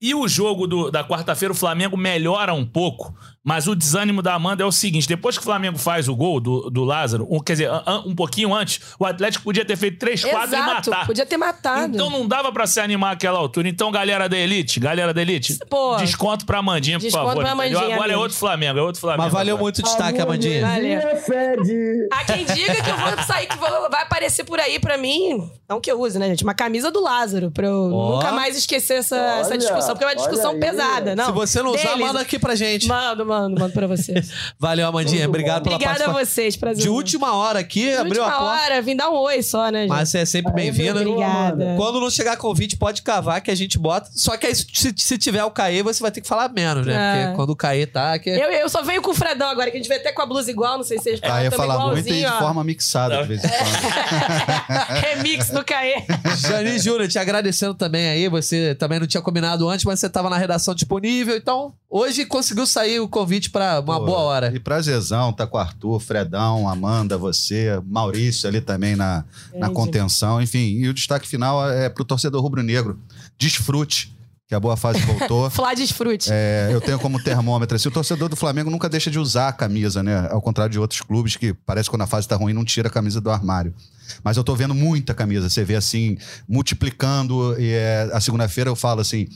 E o jogo do- da quarta-feira, o Flamengo melhora um pouco, Mas o desânimo da Amanda é o seguinte: depois que o Flamengo faz o gol do, do Lázaro, um, quer dizer, an- um pouquinho antes, o Atlético podia ter feito 3, 4 e matar. podia ter matado. Então não dava pra se animar àquela altura. Então, galera da Elite, galera da Elite, Pô. desconto pra Amandinha, por Desconto favor. pra? Amandinha, Agora é outro Flamengo, é outro Flamengo. Mas valeu agora. muito o destaque, Amandinha. Valeu. Fede. Há quem diga que eu vou sair, que vou- vai aparecer por aí pra mim. Não que eu use, né, gente? Uma camisa do Lázaro, pra eu Ó. nunca mais esquecer essa, essa Olha, discussão, porque é uma discussão pesada. Não, Se você não usar, deles. manda aqui pra gente. Mando, mando, mando pra vocês. [LAUGHS] Valeu, Amandinha. Muito Obrigado pela Obrigada a participação. vocês, prazer. De última hora aqui, De abriu a porta. hora, vim dar um oi só, né, gente? Mas você é sempre bem-vinda. Obrigada. Quando não chegar convite, pode cavar que a gente bota. Só que aí, se, se tiver o Caê, você vai ter que falar menos, né? É. Porque quando o Caê tá. Que... Eu, eu só venho com o Fredão agora, que a gente veio até com a blusa igual, não sei se vocês Ah, ia tamo falar muito e de forma mixada, de vez em quando. [LAUGHS] Remix do Caê. [LAUGHS] Jani Júnior, te agradecendo também aí. Você também não tinha combinado antes, mas você tava na redação disponível. Então, hoje conseguiu sair o convite pra uma Pô, boa hora. E prazerzão, tá com o Arthur, Fredão, Amanda, você, Maurício ali também na, na Grande. contenção. Enfim, e o destaque final é pro torcedor rubro-negro. Desfrute, que a boa fase voltou. [LAUGHS] Flá desfrute. É, eu tenho como termômetro. Assim, o torcedor do Flamengo nunca deixa de usar a camisa, né? Ao contrário de outros clubes que parece que quando a fase tá ruim não tira a camisa do armário. Mas eu tô vendo muita camisa. Você vê assim, multiplicando. E é, a segunda-feira eu falo assim: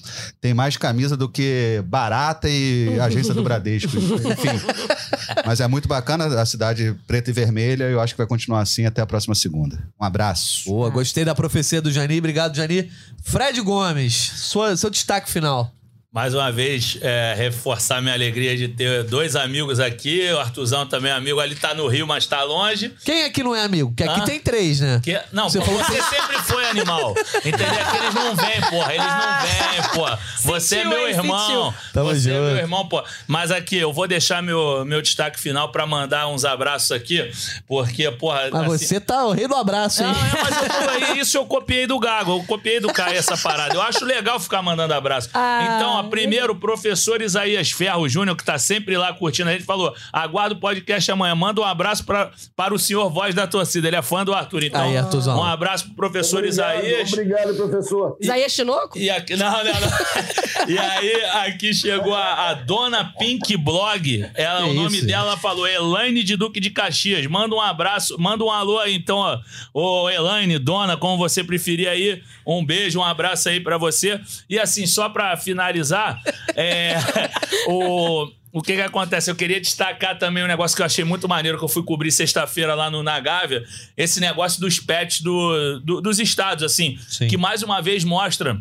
tem mais camisa do que barata e agência do Bradesco. Enfim. Mas é muito bacana a cidade preta e vermelha. Eu acho que vai continuar assim até a próxima segunda. Um abraço. Boa, gostei da profecia do Jani. Obrigado, Jani. Fred Gomes, sua- seu destaque final. Mais uma vez, é, reforçar minha alegria de ter dois amigos aqui. O Artuzão também é amigo. Ali tá no Rio, mas tá longe. Quem aqui não é amigo? Porque aqui Hã? tem três, né? Que, não, Você falou você sempre foi animal. Entendeu? É que eles não vêm, porra. Eles não vêm, porra. Você é Sentiu, meu hein? irmão. Sentiu. Tamo você é junto. meu irmão, pô. Mas aqui, eu vou deixar meu, meu destaque final pra mandar uns abraços aqui. Porque, porra. Mas assim- você tá o rei do abraço, Não, hein? é, mas eu tô aí, isso eu copiei do Gago, eu copiei do Caio essa parada. Eu acho legal ficar mandando abraço. Ah. Então, ó, primeiro, o professor Isaías Ferro Júnior, que tá sempre lá curtindo a gente, falou: aguarda o podcast amanhã. Manda um abraço pra, para o senhor voz da torcida. Ele é fã do Arthur. Então, Aí, Arthurzão. um abraço pro professor Obrigado, Isaías. Obrigado, professor. Isaías Chinoco? E aqui, não, não, não. [LAUGHS] E aí, aqui chegou a, a dona Pink Blog. Ela, Que o nome isso, dela falou Elaine de Duque de Caxias. Manda um abraço, manda um alô aí, então, ó. Ô, Elaine, dona, como você preferir aí. Um beijo, um abraço aí pra você. E assim, só pra finalizar, é, [LAUGHS] o. O que que acontece? Eu queria destacar também um negócio que eu achei muito maneiro, que eu fui cobrir sexta-feira lá no, na Gávea, esse negócio dos pets do, do- dos estados, assim, Sim. que mais uma vez mostra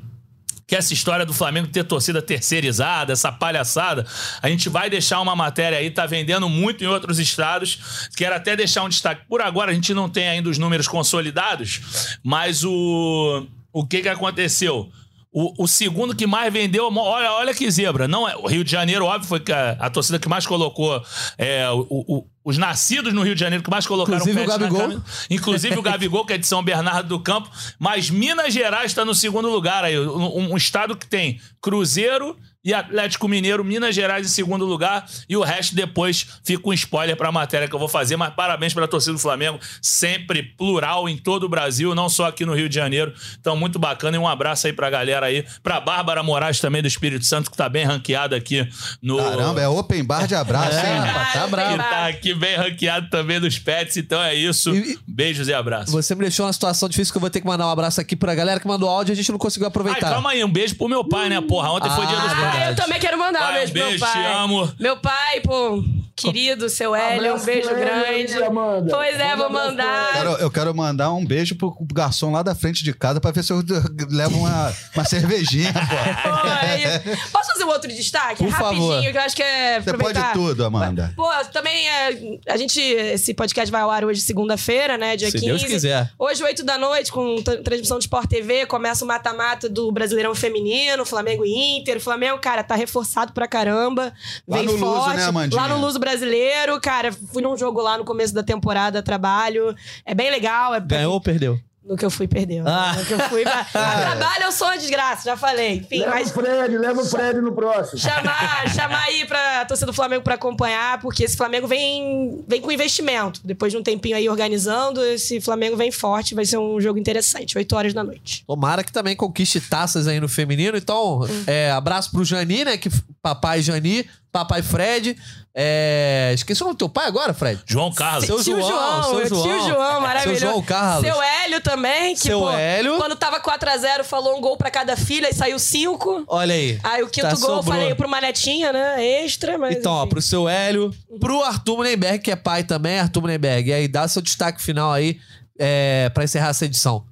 que essa história do Flamengo ter torcida terceirizada, essa palhaçada, a gente vai deixar uma matéria aí, tá vendendo muito em outros estados. Quero até deixar um destaque. Por agora, a gente não tem ainda os números consolidados, mas o, o que que aconteceu? O, o segundo que mais vendeu, olha, olha que zebra. Não é, o Rio de Janeiro, óbvio, foi a, a torcida que mais colocou é, o- o- os nascidos no Rio de Janeiro que mais colocaram Inclusive o Gabigol. Inclusive o Gabigol, que é de São Bernardo do Campo. Mas Minas Gerais está no segundo lugar aí. Um, um estado que tem Cruzeiro e Atlético Mineiro, Minas Gerais em segundo lugar. E o resto depois fica um spoiler para a matéria que eu vou fazer. Mas parabéns para a torcida do Flamengo. Sempre plural em todo o Brasil, não só aqui no Rio de Janeiro. Então, muito bacana. E um abraço aí para a galera aí. Para Bárbara Moraes também do Espírito Santo, que está bem ranqueada aqui no. Caramba, é open bar de abraço, É, hein? rapaz, tá bravo. Que tá aqui bem ranqueado também dos pets, então é isso. E- Beijos e abraços. Você me deixou uma situação difícil que eu vou ter que mandar um abraço aqui pra galera que mandou áudio e a gente não conseguiu Ai, aproveitar. calma aí, um beijo pro meu pai, né, porra? Ontem foi dia dos Ah, pais. Ah, eu também quero mandar um Pai, beijo um pro meu pai. te amo. Meu pai, pô, querido, seu Hélio, um beijo grande. Amanda. Pois é, vou mandar. Quero- eu quero mandar um beijo pro garçom lá da frente de casa pra ver se eu [LAUGHS] levo uma, uma cervejinha, pô. É. Posso fazer um outro destaque? Por Rapidinho, favor. que eu acho que é Você pode tudo, Amanda. Pô, também é, a gente. Esse podcast vai ao ar hoje, segunda-feira, né? Dia Se 15. Deus quiser. Hoje, 8 da noite, com transmissão do Sport TV, começa o mata-mata do Brasileirão Feminino, Flamengo e Inter. O Flamengo, cara, tá reforçado pra caramba. Lá Vem no Luso, forte. né, Amandinha? Lá no Luso Brasileiro, cara, fui num jogo lá no começo da temporada, trabalho. É bem legal. É Ganhou ou perdeu? No que eu fui, perdeu. Ah. No que eu fui. [LAUGHS] trabalho eu sou uma desgraça, já falei. Enfim, Leva mas o Fred, leva o Fred no próximo. chamar, [LAUGHS] chamar aí pra torcida do Flamengo pra acompanhar, porque esse Flamengo vem, vem com investimento. Depois de um tempinho aí organizando, esse Flamengo vem forte, vai ser um jogo interessante, 8 horas da noite. Tomara que também conquiste taças aí no feminino. Então, Hum. é, abraço pro Jani, né? Que papai Jani papai Fred. É... Esqueci o nome do teu pai agora, Fred? João Carlos. Seu Tio João, João, seu meu João. tio João, maravilhoso. Seu João Carlos. Seu Hélio também, que, Seu pô, Hélio. quando tava 4x0, falou um gol pra cada filha e saiu 5. Olha aí. Aí o quinto Tá, gol eu sobrou. falei pro Manetinha, né? Extra, mas. Então, ó, enfim. pro seu Hélio, pro Arthur Mullenberg, que é pai também, Arthur Mullenberg. E aí, dá seu destaque final aí é, pra encerrar essa edição.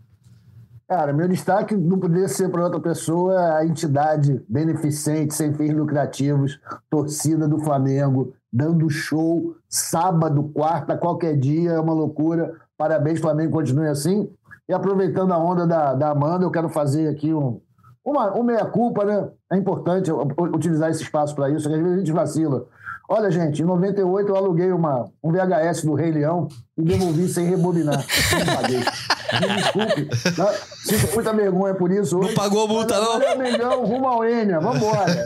Cara, meu destaque não poderia ser para outra pessoa, a entidade beneficente, sem fins lucrativos, torcida do Flamengo, dando show, sábado, quarta, qualquer dia, é uma loucura. Parabéns, Flamengo, continue assim. E aproveitando a onda da, da Amanda, eu quero fazer aqui um, uma, uma meia-culpa, né? É importante utilizar esse espaço para isso, que às vezes a gente vacila. Olha, gente, em 98 eu aluguei uma, um VHS do Rei Leão e devolvi sem rebobinar. Não paguei. Me desculpe. tá? Sinto muita vergonha por isso. Não hoje. pagou multa, não? é Mengão, rumo ao Enia. Vambora.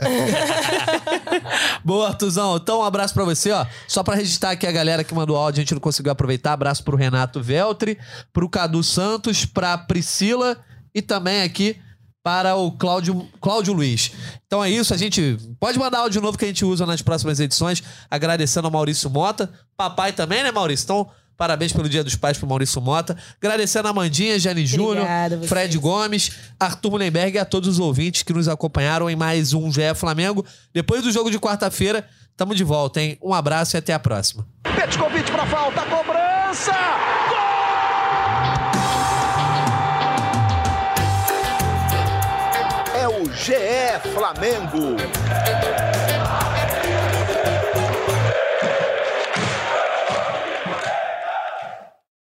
[LAUGHS] Boa, Artuzão. Então, um abraço pra você, ó. Só pra registrar aqui a galera que mandou áudio, a gente não conseguiu aproveitar. Abraço pro Renato Veltri, pro Cadu Santos, pra Priscila e também aqui para o Cláudio, Cláudio Luiz. Então é isso, a gente pode mandar áudio novo que a gente usa nas próximas edições, agradecendo ao Maurício Mota, papai também, né, Maurício? Então, parabéns pelo Dia dos Pais pro Maurício Mota, agradecendo a Amandinha, Jane Júnior. Fred Gomes, Arthur Mullenberg e a todos os ouvintes que nos acompanharam em mais um GE Flamengo. Depois do jogo de quarta-feira, tamo de volta, hein? Um abraço e até a próxima. Petkovic pra falta, cobrança! GE Flamengo.